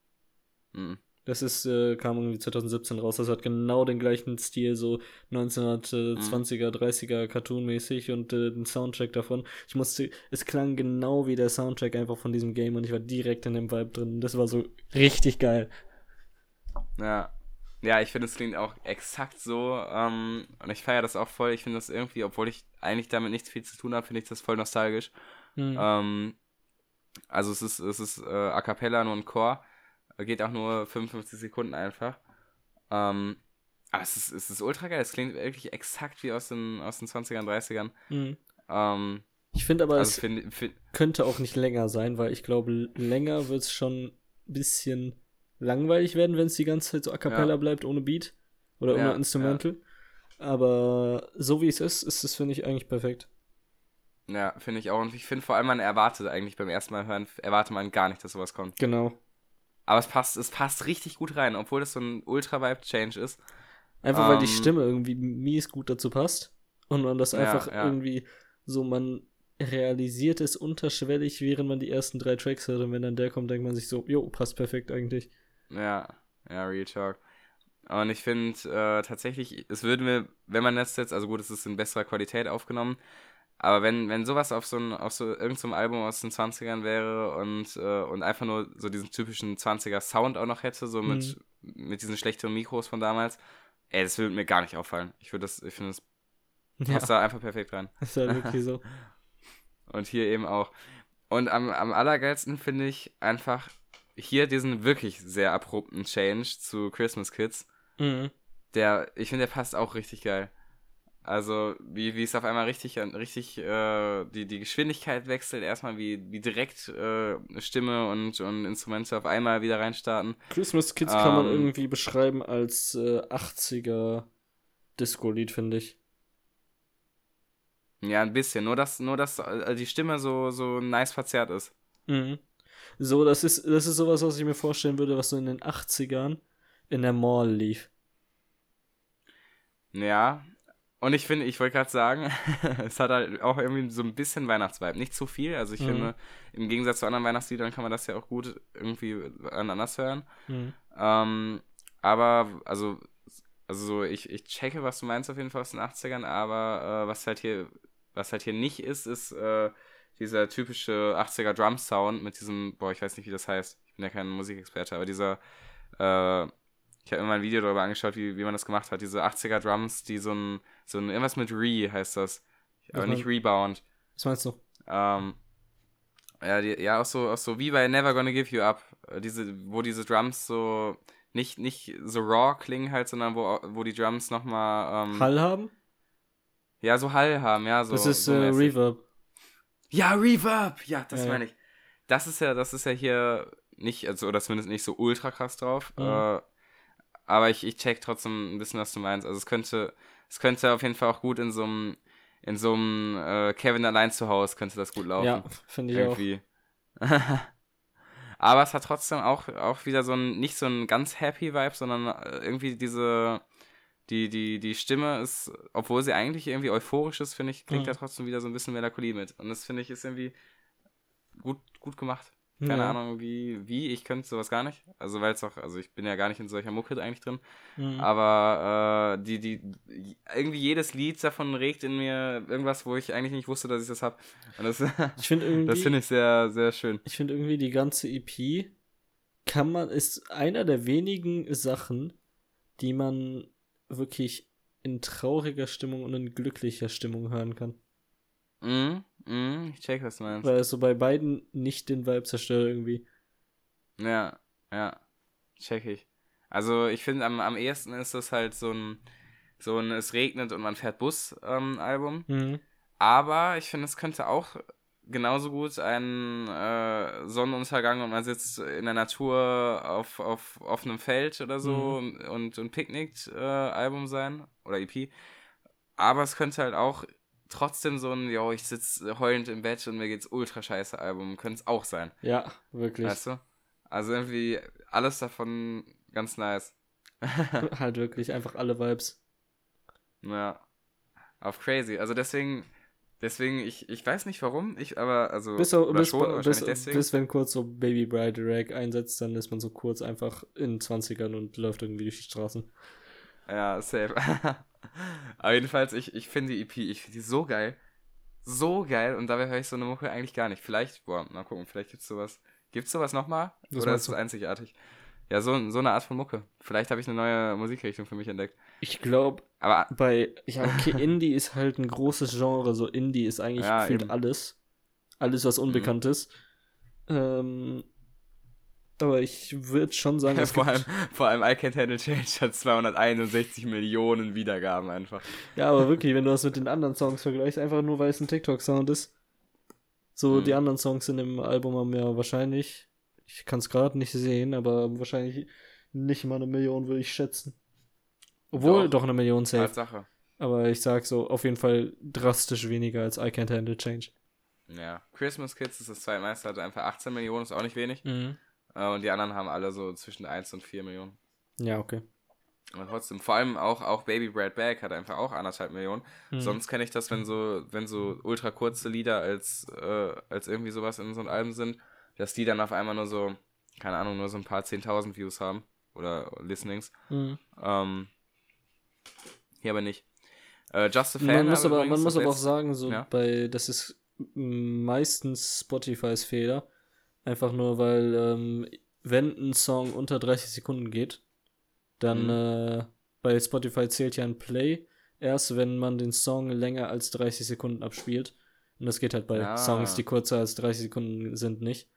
Mhm. Das ist, äh, kam irgendwie 2017 raus. Das hat genau den gleichen Stil, so 1920er, 30er Cartoon-mäßig und äh, den Soundtrack davon. Ich musste, es klang genau wie der Soundtrack einfach von diesem Game und ich war direkt in dem Vibe drin. Das war so richtig geil. Ja. Ja, ich finde, es klingt auch exakt so. Ähm, und ich feiere das auch voll. Ich finde das irgendwie, obwohl ich eigentlich damit nichts viel zu tun habe, finde ich das voll nostalgisch. Mhm. Ähm, also es ist, es ist äh, A cappella nur ein Chor Geht auch nur 55 Sekunden einfach. Ähm, aber es ist, es ist ultra geil. Es klingt wirklich exakt wie aus den, aus den 20ern, 30ern. Mhm. Ähm, ich finde aber, also es find, find, könnte auch nicht länger sein, weil ich glaube, länger wird es schon ein bisschen langweilig werden, wenn es die ganze Zeit so a cappella ja. bleibt, ohne Beat oder ohne ja, Instrumental. Ja. Aber so wie es ist, ist es, finde ich, eigentlich perfekt. Ja, finde ich auch. Und ich finde vor allem, man erwartet eigentlich beim ersten Mal hören, erwartet man gar nicht, dass sowas kommt. Genau. Aber es passt, es passt richtig gut rein, obwohl das so ein Ultra-Vibe-Change ist. Einfach um, weil die ähm, Stimme irgendwie mies gut dazu passt. Und man das einfach ja, ja. irgendwie so, man realisiert es unterschwellig, während man die ersten drei Tracks hört. Und wenn dann der kommt, denkt man sich so, jo, passt perfekt eigentlich. Ja, ja, Real Talk. Und ich finde äh, tatsächlich, es würde mir, wenn man das jetzt, also gut, es ist in besserer Qualität aufgenommen, aber wenn, wenn sowas auf so, ein, auf so irgendeinem Album aus den 20ern wäre und, äh, und einfach nur so diesen typischen 20er Sound auch noch hätte, so mit, mhm. mit diesen schlechteren Mikros von damals, ey, das würde mir gar nicht auffallen. Ich würde das, ich finde, das passt ja. da einfach perfekt rein. Das ist ja wirklich so. [laughs] und hier eben auch. Und am, am allergeilsten finde ich einfach hier diesen wirklich sehr abrupten Change zu Christmas Kids. Mhm. Der, ich finde, der passt auch richtig geil. Also, wie, wie es auf einmal richtig, richtig äh, die, die Geschwindigkeit wechselt, erstmal wie, wie direkt äh, Stimme und, und Instrumente auf einmal wieder reinstarten. Christmas Kids ähm, kann man ähm, irgendwie beschreiben als äh, 80er Disco-Lied, finde ich. Ja, ein bisschen. Nur, dass, nur, dass äh, die Stimme so, so nice verzerrt ist. Mhm. So, das ist, das ist sowas, was ich mir vorstellen würde, was so in den 80ern in der Mall lief. Ja, und ich finde, ich wollte gerade sagen, [laughs] es hat halt auch irgendwie so ein bisschen Weihnachtsvibe. Nicht zu viel. Also ich mhm. finde, im Gegensatz zu anderen Weihnachtsliedern kann man das ja auch gut irgendwie anders hören. Mhm. Ähm, aber, also, also so, ich, ich checke, was du meinst auf jeden Fall aus den 80ern, aber äh, was halt hier, was halt hier nicht ist, ist äh, dieser typische 80er Drum-Sound mit diesem, boah, ich weiß nicht, wie das heißt. Ich bin ja kein Musikexperte, aber dieser äh, ich habe mir mal ein Video darüber angeschaut, wie, wie man das gemacht hat. Diese 80er Drums, die so ein, so ein, irgendwas mit Re heißt das. Aber was nicht mein, Rebound. Was meinst du? Ähm, ja, die, ja, auch so, auch so wie bei Never Gonna Give You Up. Äh, diese, wo diese Drums so nicht, nicht so raw klingen halt, sondern wo, wo die Drums nochmal. Ähm, Hall haben? Ja, so Hall haben, ja. So, das ist so äh, Reverb. Ja, Reverb! Ja, das ja, meine ich. Das ist ja, das ist ja hier nicht, also, oder zumindest nicht so ultra krass drauf. Mhm. Äh, aber ich, ich check trotzdem ein bisschen, was du meinst. Also es könnte, es könnte auf jeden Fall auch gut in so einem, in so einem äh, Kevin allein zu Hause könnte das gut laufen. Ja, finde ich Irgendwie. auch. [laughs] Aber es hat trotzdem auch, auch wieder so ein, nicht so ein ganz happy Vibe, sondern äh, irgendwie diese, die, die, die Stimme ist, obwohl sie eigentlich irgendwie euphorisch ist, finde ich, klingt mhm. da trotzdem wieder so ein bisschen Melancholie mit. Und das finde ich ist irgendwie gut, gut gemacht. Keine ja. Ahnung, wie, wie, ich könnte sowas gar nicht. Also, weil es auch, also ich bin ja gar nicht in solcher Mucke eigentlich drin. Mhm. Aber äh, die, die, irgendwie jedes Lied davon regt in mir irgendwas, wo ich eigentlich nicht wusste, dass ich das habe. Und das, [laughs] ich [laughs] irgendwie, das finde ich sehr, sehr schön. Ich finde irgendwie die ganze EP kann man, ist einer der wenigen Sachen, die man wirklich in trauriger Stimmung und in glücklicher Stimmung hören kann. Mhm. Mhm, ich check, was du meinst. Weil es so bei beiden nicht den Vibe zerstört irgendwie. Ja, ja. Check ich. Also ich finde, am, am ehesten ist das halt so ein, so ein Es regnet und man fährt Bus-Album. Ähm, mhm. Aber ich finde, es könnte auch genauso gut ein äh, Sonnenuntergang und man sitzt in der Natur auf, auf offenem Feld oder so Mhm. und, und picknickt äh, Album sein oder EP. Aber es könnte halt auch trotzdem so ein, yo, ich sitze heulend im Bett und mir geht's ultra scheiße Album, könnte es auch sein. Ja, wirklich. Weißt du? Also irgendwie alles davon ganz nice. [laughs] [laughs] halt wirklich einfach alle Vibes. Ja. Auf crazy. Also deswegen, deswegen, ich, ich weiß nicht warum, ich aber, also, Bis, oder bis, schon, bis, bis, wenn kurz so Baby Bride Rag einsetzt, dann ist man so kurz einfach in 20ern und läuft irgendwie durch die Straßen. Ja, safe. [laughs] [laughs] aber jedenfalls, ich, ich finde die EP, ich finde die so geil. So geil und dabei höre ich so eine Mucke eigentlich gar nicht. Vielleicht, boah, mal gucken, vielleicht gibt's sowas. Gibt's sowas nochmal? Oder ist es du? einzigartig? Ja, so, so eine Art von Mucke. Vielleicht habe ich eine neue Musikrichtung für mich entdeckt. Ich glaube, Aber bei, ja, okay, Indie ist halt ein großes Genre. So Indie ist eigentlich Ja, gefühlt eben. alles. Alles, was unbekannt ist. Ähm, aber ich würde schon sagen, [laughs] es vor, gibt, allem, vor allem I Can't Handle Change hat 261 Millionen Wiedergaben einfach. Ja, aber wirklich, wenn du das mit den anderen Songs vergleichst, einfach nur weil es ein TikTok-Sound ist. So, Mhm. die anderen Songs in dem Album haben ja wahrscheinlich, ich kann es gerade nicht sehen, aber wahrscheinlich nicht mal eine Million, würde ich schätzen. Obwohl, Doch. doch, eine Million safe. Tatsache. Aber ich sag so, auf jeden Fall drastisch weniger als I Can't Handle Change. Ja. Christmas Kids ist das zweitmeiste, hat einfach 18 Millionen, ist auch nicht wenig. Mhm. Äh, Und die anderen haben alle so zwischen 1 und 4 Millionen. Ja, okay. Aber trotzdem, vor allem auch, auch Baby Brad Bag hat einfach auch anderthalb Millionen. Mhm. Sonst kenne ich das, wenn so, wenn so ultra kurze Lieder als, äh, als irgendwie sowas in so einem Album sind, dass die dann auf einmal nur so, keine Ahnung, nur so ein paar 10.000 Views haben. Oder Listenings. Mhm. Ähm, hier aber nicht. Äh, Just a Fan. Man muss aber, man muss aber auch sagen, so Ja. bei, das ist meistens Spotifys Fehler. Einfach nur, weil, ähm, wenn ein Song unter 30 Sekunden geht, dann Mhm. äh, bei Spotify zählt ja ein Play erst, wenn man den Song länger als 30 Sekunden abspielt. Und das geht halt bei Ah. Songs, die kürzer als 30 Sekunden sind, nicht.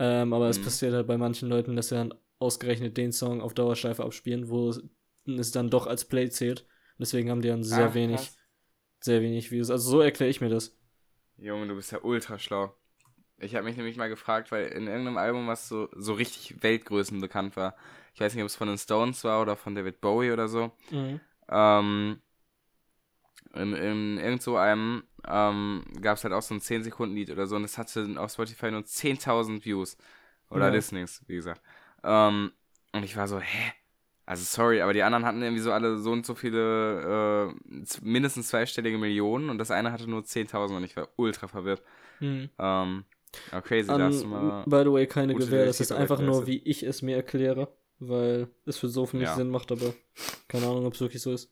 Ähm, aber es Mhm. passiert halt bei manchen Leuten, dass sie dann ausgerechnet den Song auf Dauerschleife abspielen, wo es dann doch als Play zählt. Deswegen haben die dann sehr Ach, wenig, krass. sehr wenig Views. Also so erkläre ich mir das. Junge, du bist ja ultra schlau. Ich habe mich nämlich mal gefragt, weil in irgendeinem Album, was so, so richtig Weltgrößen bekannt war, ich weiß nicht, ob es von den Stones war oder von David Bowie oder so, ähm, in, in irgend so einem ähm, gab es halt auch so ein 10-Sekunden-Lied oder so und es hatte auf Spotify nur 10.000 Views oder Ja. Listenings, wie gesagt. Ähm, und ich war so, hä? Also sorry, aber die anderen hatten irgendwie so alle so und so viele, äh, mindestens zweistellige Millionen und das eine hatte nur 10.000 und ich war ultra verwirrt. Mhm. Ähm, ja, crazy, An, mal. by the way, keine gute Gewähr, das ist einfach nur, wie ich es mir erkläre, weil es für so für mich Ja. Sinn macht, aber keine Ahnung, ob es wirklich so ist.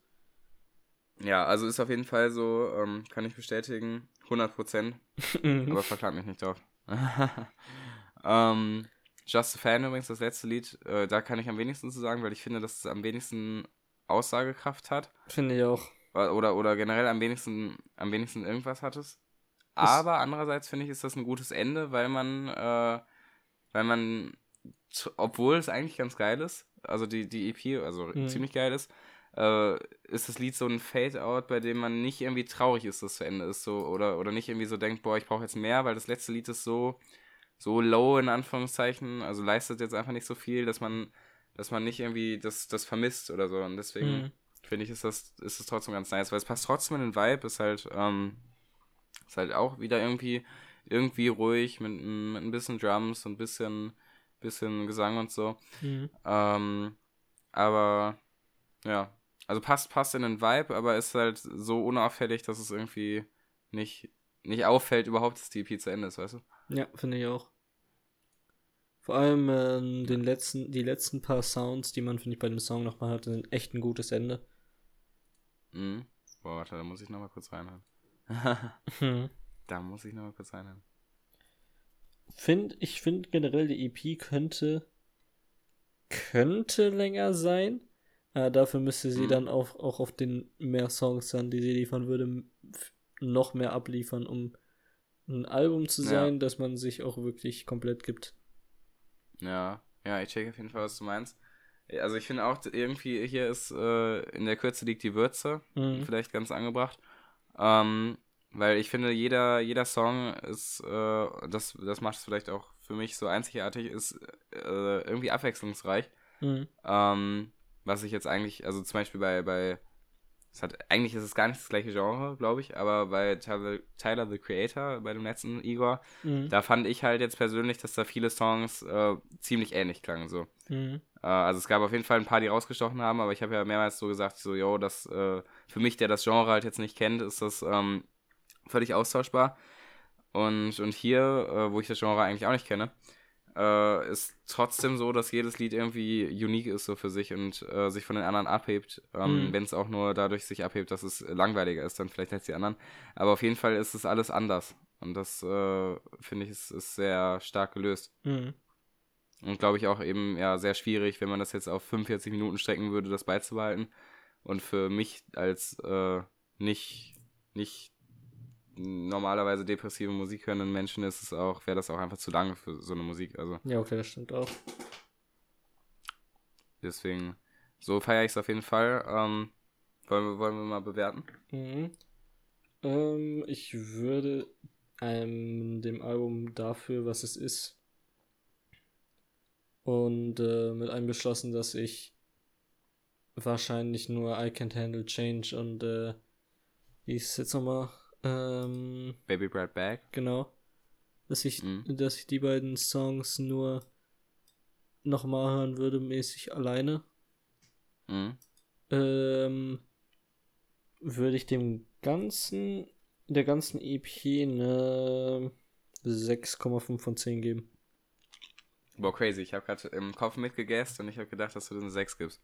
Ja, also ist auf jeden Fall so, ähm, kann ich bestätigen, 100%, Mhm. [laughs] aber verklag mich nicht drauf. [laughs] ähm, Just a Fan übrigens, das letzte Lied, äh, da kann ich am wenigsten zu sagen, weil ich finde, dass es am wenigsten Aussagekraft hat. Finde ich auch. Oder, oder generell am wenigsten, am wenigsten irgendwas hat es. Aber andererseits finde ich, ist das ein gutes Ende, weil man, äh, weil man, obwohl es eigentlich ganz geil ist, also die, die EP, also Mhm. ziemlich geil ist, äh, ist das Lied so ein Fade-Out, bei dem man nicht irgendwie traurig ist, dass es zu Ende ist, so, oder, oder nicht irgendwie so denkt, boah, ich brauche jetzt mehr, weil das letzte Lied ist so, so low in Anführungszeichen, also leistet jetzt einfach nicht so viel, dass man, dass man nicht irgendwie das, das vermisst oder so. Und deswegen Mhm. finde ich, ist das, ist das trotzdem ganz nice, weil es passt trotzdem in den Vibe, ist halt, ähm, ist halt auch wieder irgendwie, irgendwie ruhig mit, ein- mit ein bisschen Drums und ein bisschen, bisschen Gesang und so. Mhm. Ähm, aber ja, also passt, passt in den Vibe, aber ist halt so unauffällig, dass es irgendwie nicht, nicht auffällt überhaupt, dass die EP zu Ende ist, weißt du? Ja, finde ich auch. Vor allem ähm, den letzten, die letzten paar Sounds, die man, finde ich, bei dem Song nochmal hat, sind echt ein gutes Ende. Mhm. Boah, warte, da muss ich nochmal kurz reinhören. Hm. [laughs] da muss ich nochmal kurz reinhören. Find, ich finde generell, die EP könnte, könnte länger sein. Äh, dafür müsste sie Mhm. dann auch, auch auf den mehr Songs dann, die sie liefern würde, noch mehr abliefern, um ein Album zu Ja. sein, dass man sich auch wirklich komplett gibt. Ja, ja, ich check auf jeden Fall, was du meinst. Also ich finde auch, irgendwie hier ist, äh, in der Kürze liegt die Würze. Mhm. vielleicht ganz angebracht. Ähm, weil ich finde, jeder, jeder Song ist, äh, das, das macht es vielleicht auch für mich so einzigartig, ist äh, irgendwie abwechslungsreich. Mhm. Ähm, was ich jetzt eigentlich, also zum Beispiel bei, bei es hat, eigentlich ist es gar nicht das gleiche Genre, glaube ich, aber bei Tyler, Tyler the Creator, bei dem letzten Igor, Mhm. da fand ich halt jetzt persönlich, dass da viele Songs äh, ziemlich ähnlich klangen. So. Mhm. Äh, also es gab auf jeden Fall ein paar, die rausgestochen haben, aber ich habe ja mehrmals so gesagt, so, yo, das, äh, für mich, der das Genre halt jetzt nicht kennt, ist das ähm, völlig austauschbar. Und, und hier, äh, wo ich das Genre eigentlich auch nicht kenne, äh, ist trotzdem so, dass jedes Lied irgendwie unique ist so für sich und äh, sich von den anderen abhebt. Ähm, Mhm. Wenn es auch nur dadurch sich abhebt, dass es langweiliger ist, dann vielleicht als die anderen. Aber auf jeden Fall ist es alles anders. Und das, äh, finde ich, ist, ist sehr stark gelöst. Mhm. Und glaube ich auch eben ja sehr schwierig, wenn man das jetzt auf 45 Minuten strecken würde, das beizubehalten. Und für mich als äh, nicht, nicht normalerweise depressive Musik hörenden Menschen ist es auch, wäre das auch einfach zu lange für so eine Musik. Also Ja, okay, das stimmt auch. deswegen, so feiere ich es auf jeden Fall. Ähm, wollen, wir, wollen wir mal bewerten? Mhm. Ähm, ich würde ähm, dem Album dafür, was es ist, und äh, mit einbeschlossen, dass ich wahrscheinlich nur I Can't Handle Change und äh, wie ist es jetzt nochmal? Ähm, Baby Bright Bag. genau. Dass ich, Mhm. dass ich die beiden Songs nur nochmal hören würde, mäßig alleine. Mhm. ähm, würde ich dem ganzen, der ganzen EP eine 6,5 von 10 geben. Boah, crazy. Ich habe gerade im Kopf mitgegessen und ich habe gedacht, dass du den 6 gibst.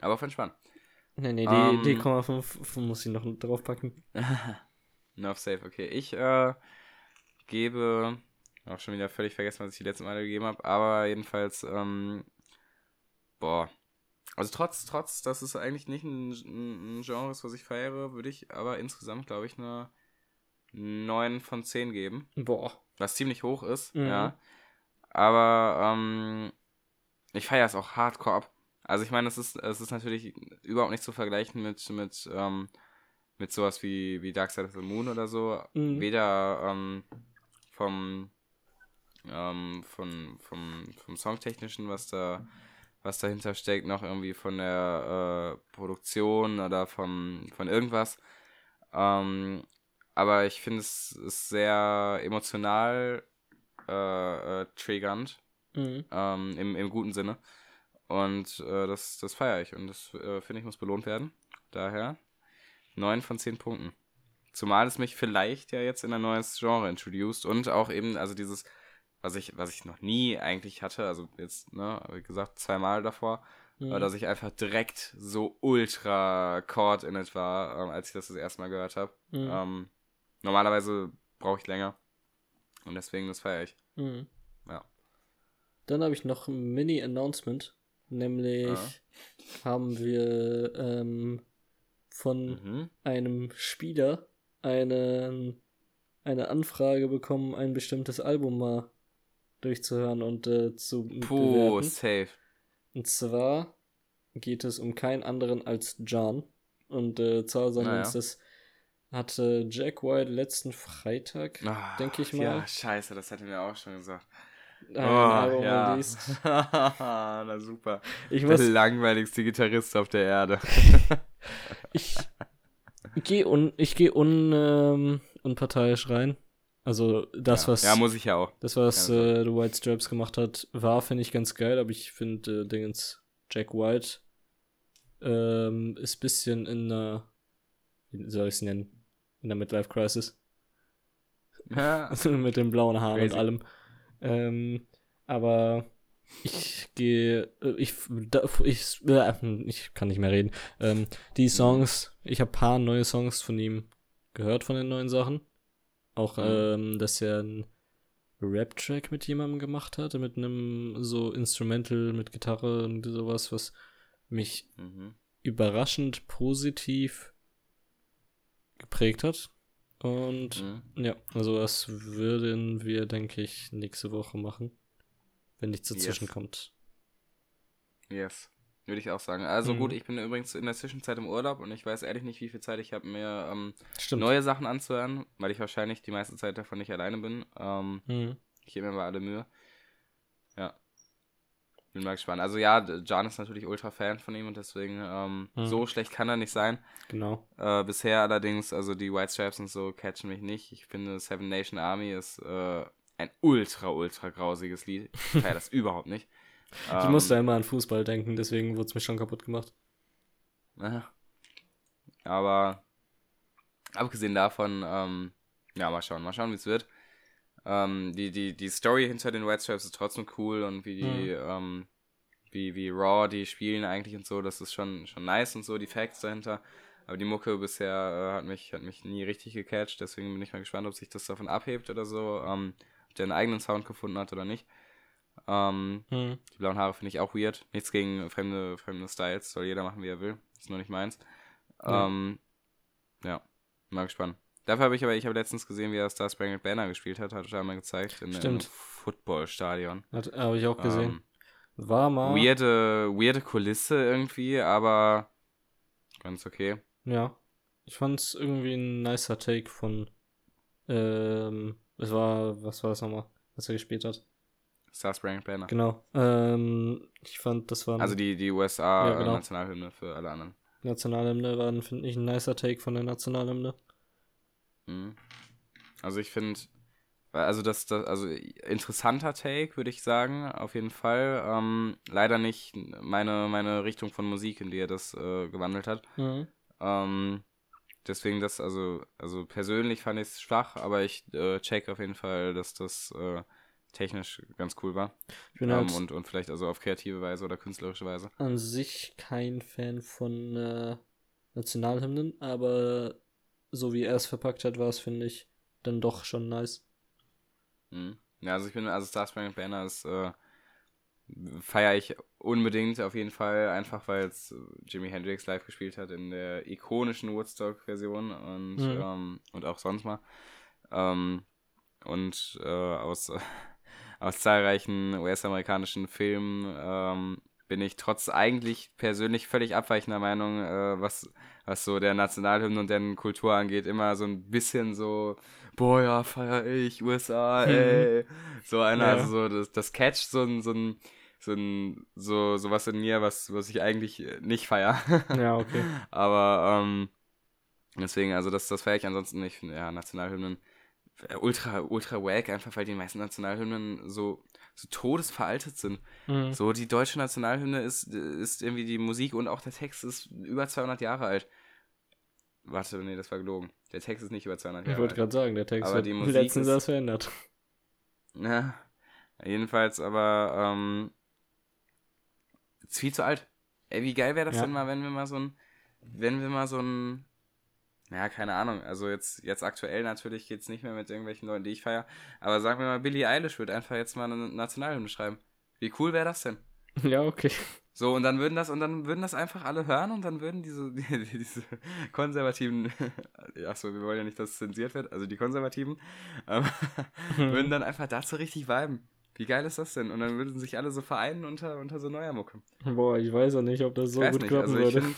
Aber von Spann. Nee, nee, die, Ähm. die 0,5 muss ich noch draufpacken. [laughs] Nerf safe, okay. Ich äh, gebe, auch schon wieder völlig vergessen, was ich die letzten Male gegeben habe, aber jedenfalls, ähm, boah. Also trotz, trotz, dass es eigentlich nicht ein, ein ein Genre ist, was ich feiere, würde ich aber insgesamt, glaube ich, eine 9 von 10 geben. Boah. Was ziemlich hoch ist, Mhm. ja. Aber ähm, ich feiere es auch hardcore ab. Also ich meine, es ist, es ist natürlich überhaupt nicht zu vergleichen mit, mit, ähm, mit sowas wie, wie Dark Side of the Moon oder so. Mhm. Weder ähm, vom, ähm, von, vom, vom Songtechnischen, was da, was dahinter steckt, noch irgendwie von der äh, Produktion oder vom, von irgendwas. Ähm, aber ich finde es ist sehr emotional äh, äh, triggernd, Mhm. ähm, im, im guten Sinne. Und äh, das, das feiere ich und das äh, finde ich muss belohnt werden. Daher 9 von 10 Punkten. Zumal es mich vielleicht ja jetzt in ein neues Genre introduced und auch eben, also dieses, was ich, was ich noch nie eigentlich hatte, also jetzt, ne, wie gesagt, zweimal davor, Mhm. dass ich einfach direkt so ultra caught in it war, ähm, als ich das das erste Mal gehört habe. Mhm. Ähm, normalerweise brauche ich länger. Und deswegen, das feiere ich. Mhm. Ja. Dann habe ich noch ein Mini-Announcement. Nämlich Ja. haben wir ähm, von Mhm. einem Spieler einen, eine Anfrage bekommen, ein bestimmtes Album mal durchzuhören und äh, zu Puh, bewerten. safe. Und zwar geht es um keinen anderen als John. Und äh, zwar sagen Naja. uns das hatte Jack White letzten Freitag, denke ich mal, Ja, scheiße, das hätte mir auch schon gesagt. Ein Album released. Na super. Ich Der muss, langweiligste Gitarrist auf der Erde. [laughs] ich gehe un, ich gehe un, ähm, unparteiisch rein. Also das, ja. was ja, muss ich ja auch. das, was Keine äh, The White Straps gemacht hat, war, finde ich ganz geil, aber ich finde äh, Dingens Jack White ähm, ist bisschen in einer, wie soll ich es nennen, in der Midlife Crisis. Ja. [laughs] mit den blauen Haaren Crazy. und allem. Ähm, aber ich gehe, äh, ich, ich, äh, ich kann nicht mehr reden. Ähm, die Songs, ich habe paar neue Songs von ihm gehört von den neuen Sachen. Auch, Mhm. ähm, dass er einen Rap-Track mit jemandem gemacht hat, mit einem so Instrumental mit Gitarre und sowas, was mich Mhm. überraschend positiv geprägt hat. Und Mhm. ja, also das würden wir, denke ich, nächste Woche machen. Wenn nichts Yes. dazwischen kommt. Yes. Würde ich auch sagen. Also Mhm. gut, ich bin übrigens in der Zwischenzeit im Urlaub und ich weiß ehrlich nicht, wie viel Zeit ich habe, mir ähm, neue Sachen anzuhören, weil ich wahrscheinlich die meiste Zeit davon nicht alleine bin. Ähm, Mhm. ich gebe mir mal alle Mühe. Ja. Bin mal gespannt. Also ja, Jan ist natürlich ultra Fan von ihm und deswegen ähm, Mhm. so schlecht kann er nicht sein. Genau. Äh, bisher allerdings, also die White Stripes und so catchen mich nicht. Ich finde Seven Nation Army ist äh, ein ultra, ultra grausiges Lied. Ich feiere das [laughs] überhaupt nicht. Ich Ähm, musste immer an Fußball denken, deswegen wurde es mir schon kaputt gemacht. Aha. Aber abgesehen davon, ähm, ja, mal schauen, mal schauen, wie es wird. Ähm, die, die, die Story hinter den White Stripes ist trotzdem cool und wie die, ähm, wie, wie raw die spielen eigentlich und so, das ist schon, schon nice und so, die Facts dahinter. Aber die Mucke bisher äh, hat, mich, hat mich nie richtig gecatcht, deswegen bin ich mal gespannt, ob sich das davon abhebt oder so, ähm, ob der einen eigenen Sound gefunden hat oder nicht. Ähm, Mhm. die blauen Haare finde ich auch weird. Nichts gegen fremde, fremde Styles. Soll jeder machen, wie er will. Ist nur nicht meins. Ähm, ja, mal gespannt. Dafür habe ich aber, ich habe letztens gesehen, wie er Star Spangled Banner gespielt hat. Hat er einmal gezeigt. In Stimmt. einem Footballstadion. Habe ich auch gesehen. Ähm, War mal. weirde, weirde Kulisse irgendwie, aber ganz okay. Ja. Ich fand es irgendwie ein nicer Take von. Ähm, es war, was war das nochmal, was er gespielt hat? Star Spangled Banner. Genau. Ähm, ich fand, das war Also die, die USA Ja, genau. Nationalhymne für alle anderen. Nationalhymne, war, finde ich, ein nicer Take von der Nationalhymne. Mhm. Also ich finde, also das, das, also interessanter Take, würde ich sagen, auf jeden Fall. Ähm, leider nicht meine, meine Richtung von Musik, in die er das äh, gewandelt hat. Mhm. Ähm, deswegen das, also, also persönlich fand ich es schwach, aber ich äh, check auf jeden Fall, dass das äh, technisch ganz cool war. Ich bin Ähm, halt und, und vielleicht also auf kreative Weise oder künstlerische Weise. an sich kein Fan von äh, Nationalhymnen, aber so wie er es verpackt hat, war es, finde ich, dann doch schon nice. Mhm. Ja, also ich bin, also Star Spangled Banner ist, äh, feiere ich unbedingt auf jeden Fall, einfach weil es äh, Jimi Hendrix live gespielt hat in der ikonischen Woodstock-Version und, Mhm. ähm, und auch sonst mal. Ähm, und äh, aus, [laughs] aus zahlreichen US-amerikanischen Filmen ähm, bin ich trotz eigentlich persönlich völlig abweichender Meinung, äh, was, was so der Nationalhymne und deren Kultur angeht, immer so ein bisschen so, boah, ja, feier ich, USA, Mhm. ey. So einer, Ja. also so, das, das catcht so ein, so ein, so ein, so, sowas in mir, was, was ich eigentlich nicht feier. [laughs] Ja, okay. Aber, ähm, deswegen, also das, das feiere ich ansonsten nicht. Ja, Nationalhymnen, ultra, ultra wack, einfach weil die meisten Nationalhymnen so, so todesveraltet sind. Mhm. So, die deutsche Nationalhymne ist, ist irgendwie die Musik und auch der Text ist über 200 Jahre alt. Warte, nee, das war gelogen. Der Text ist nicht über 200 Ich Jahre wollte alt. gerade sagen, der Text Aber wird die Musik letztens ist- erst verändert. Ja, jedenfalls, aber, ähm, ist viel zu alt. Ey, wie geil wäre das Ja. denn mal, wenn wir mal so ein, wenn wir mal so ein, ja, keine Ahnung, also jetzt, jetzt aktuell natürlich geht's nicht mehr mit irgendwelchen Leuten, die ich feiere, aber sagen wir mal, Billie Eilish wird einfach jetzt mal eine Nationalhymne schreiben. Wie cool wäre das denn? [laughs] Ja, okay. So, und dann würden das, und dann würden das einfach alle hören und dann würden diese, [laughs] die, diese konservativen, [laughs] achso, wir wollen ja nicht, dass es zensiert wird, also die Konservativen, ähm, würden dann einfach dazu richtig viben. Wie geil ist das denn? Und dann würden sich alle so vereinen unter, unter so neuer Mucke. Boah, ich weiß auch nicht, ob das so gut nicht, klappen also würde. finde.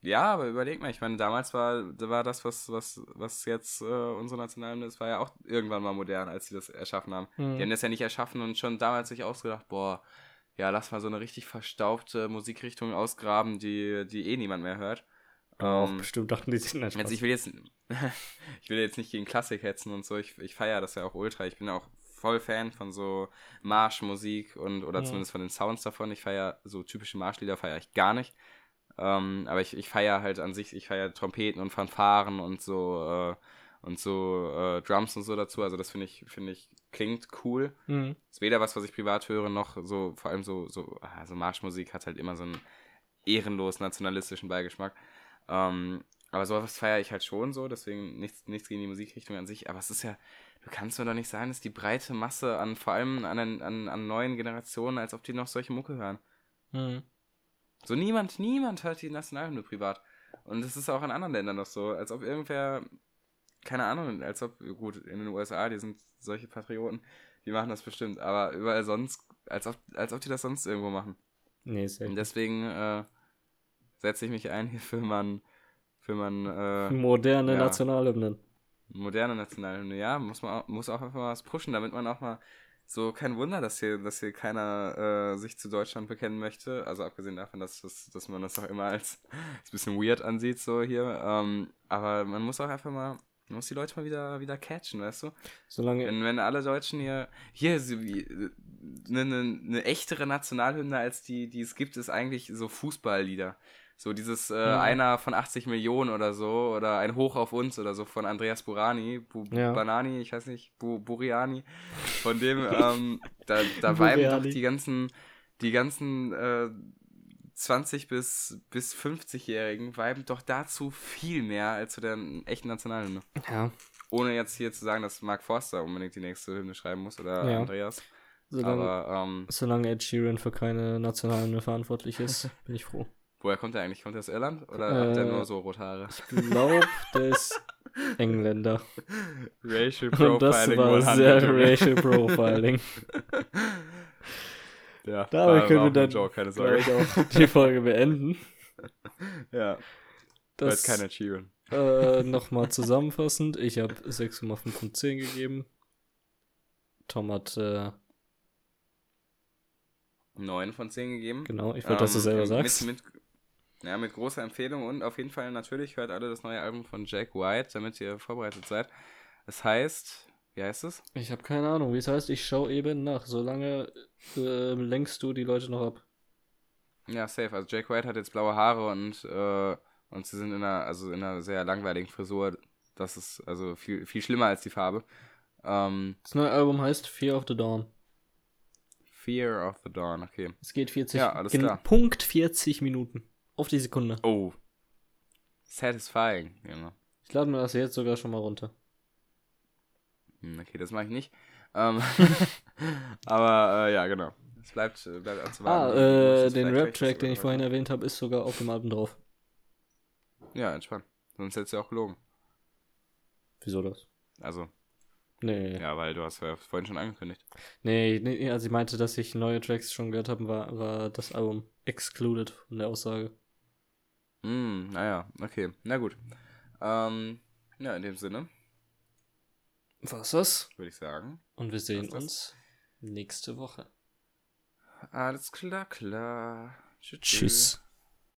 Ja, aber überleg mal, ich meine, damals war, war das, was, was, was jetzt äh, unsere Nationalhymne ist, war ja auch irgendwann mal modern, als sie das erschaffen haben. Mhm. Die haben das ja nicht erschaffen und schon damals sich ausgedacht, boah, ja, lass mal so eine richtig verstaubte Musikrichtung ausgraben, die, die eh niemand mehr hört. Auch Ähm, bestimmt dachten die sich nicht also ich will jetzt, [laughs] ich will jetzt nicht gegen Klassik hetzen und so, ich, ich feiere das ja auch ultra. Ich bin auch voll Fan von so Marschmusik und, oder Ja. zumindest von den Sounds davon. Ich feiere so typische Marschlieder feiere ich gar nicht. Ähm, aber ich, ich feiere halt an sich, ich feiere Trompeten und Fanfaren und so, äh, und so äh, Drums und so dazu. Also das finde ich, finde ich, klingt cool. Mhm. Ist weder was, was ich privat höre, noch so, vor allem so, so, also Marschmusik hat halt immer so einen ehrenlos nationalistischen Beigeschmack. Ähm, aber sowas feiere ich halt schon so, deswegen nichts, nichts gegen die Musikrichtung an sich. Aber es ist ja, du kannst mir doch nicht sagen, dass die breite Masse an, vor allem an, an, an neuen Generationen, als ob die noch solche Mucke hören. Mhm. So niemand, niemand hört die Nationalhymne privat. Und das ist auch in anderen Ländern noch so, als ob irgendwer, keine Ahnung, als ob, gut, in den USA, die sind solche Patrioten, die machen das bestimmt, aber überall sonst, als ob, als ob die das sonst irgendwo machen. Nee, sehr Und deswegen äh, setze ich mich ein hier für man, für man äh, Moderne ja. Nationalhymnen. moderne Nationalhymne. Ja, muss man auch, muss auch einfach mal was pushen, damit man auch mal so kein Wunder, dass hier, dass hier keiner äh, sich zu Deutschland bekennen möchte. Also abgesehen davon, dass, das, dass man das auch immer als, [laughs] als bisschen weird ansieht, so hier. Ähm, aber man muss auch einfach mal, man muss die Leute mal wieder, wieder catchen, weißt du? Solange. Wenn, wenn alle Deutschen hier, hier, eine, eine, eine echtere Nationalhymne als die, die es gibt, ist eigentlich so Fußballlieder. So dieses äh, Mhm. einer von 80 Millionen oder so, oder ein Hoch auf uns oder so von Andreas Burani, Bu Ja. Banani, ich weiß nicht, Bu Buriani. Von dem, [laughs] ähm, da, da weiben doch die ganzen, die ganzen äh, 20 bis, bis 50-Jährigen weiben doch dazu viel mehr als zu der echten Nationalhymne. Ja. Ohne jetzt hier zu sagen, dass Mark Forster unbedingt die nächste Hymne schreiben muss oder Ja. Andreas. Solange, Aber ähm, solange Ed Sheeran für keine Nationalhymne verantwortlich ist, [laughs] bin ich froh. Woher kommt er eigentlich? Kommt er aus Irland oder hat er Äh, nur so rote Haare? Ich glaube, der ist [laughs] Engländer. Racial [laughs] Und das war sehr racial profiling. [laughs] Ja, Damit war- können wir dann, Joke, keine Sorge. auch die Folge beenden. Ja, Das, das keine Cheeren. äh, Nochmal zusammenfassend. Ich habe 6,5 von 10 gegeben. Tom hat, äh, 9 von 10 gegeben. genau, ich wollte, dass du selber Ähm, sagst. Mit, mit, ja, mit großer Empfehlung und auf jeden Fall natürlich hört alle das neue Album von Jack White, damit ihr vorbereitet seid. Es heißt, wie heißt es? Ich habe keine Ahnung, wie es heißt. Ich schaue eben nach. Solange äh, lenkst du die Leute noch ab. Ja, safe. Also Jack White hat jetzt blaue Haare und, äh, und sie sind in einer, also in einer sehr langweiligen Frisur. Das ist also viel, viel schlimmer als die Farbe. Ähm, Das neue Album heißt Fear of the Dawn. Fear of the Dawn, okay. Es geht 40, Ja, alles klar. Punkt 40 Minuten. Auf die Sekunde. Oh. Satisfying, Junge. Ich lade mir das jetzt sogar schon mal runter. Hm, Okay, das mache ich nicht. Ähm, [laughs] [laughs] aber äh, ja, genau. Es bleibt, äh, bleibt Ah, abzuwarten. äh, Muss es den Rap-Track, den ich vorhin erwähnt habe, ist sogar auf dem Album drauf. Ja, entspannt. Sonst hättest du ja auch gelogen. Wieso das? Also, Nee. ja, weil du hast ja vorhin schon angekündigt. Nee, nee, als ich meinte, dass ich neue Tracks schon gehört habe, war, war das Album excluded von der Aussage. Hm, naja, okay. Na gut. Ähm, ja, in dem Sinne Was das? würde ich sagen. Und wir sehen uns nächste Woche. Alles klar, klar. Tschüss. Tschüss.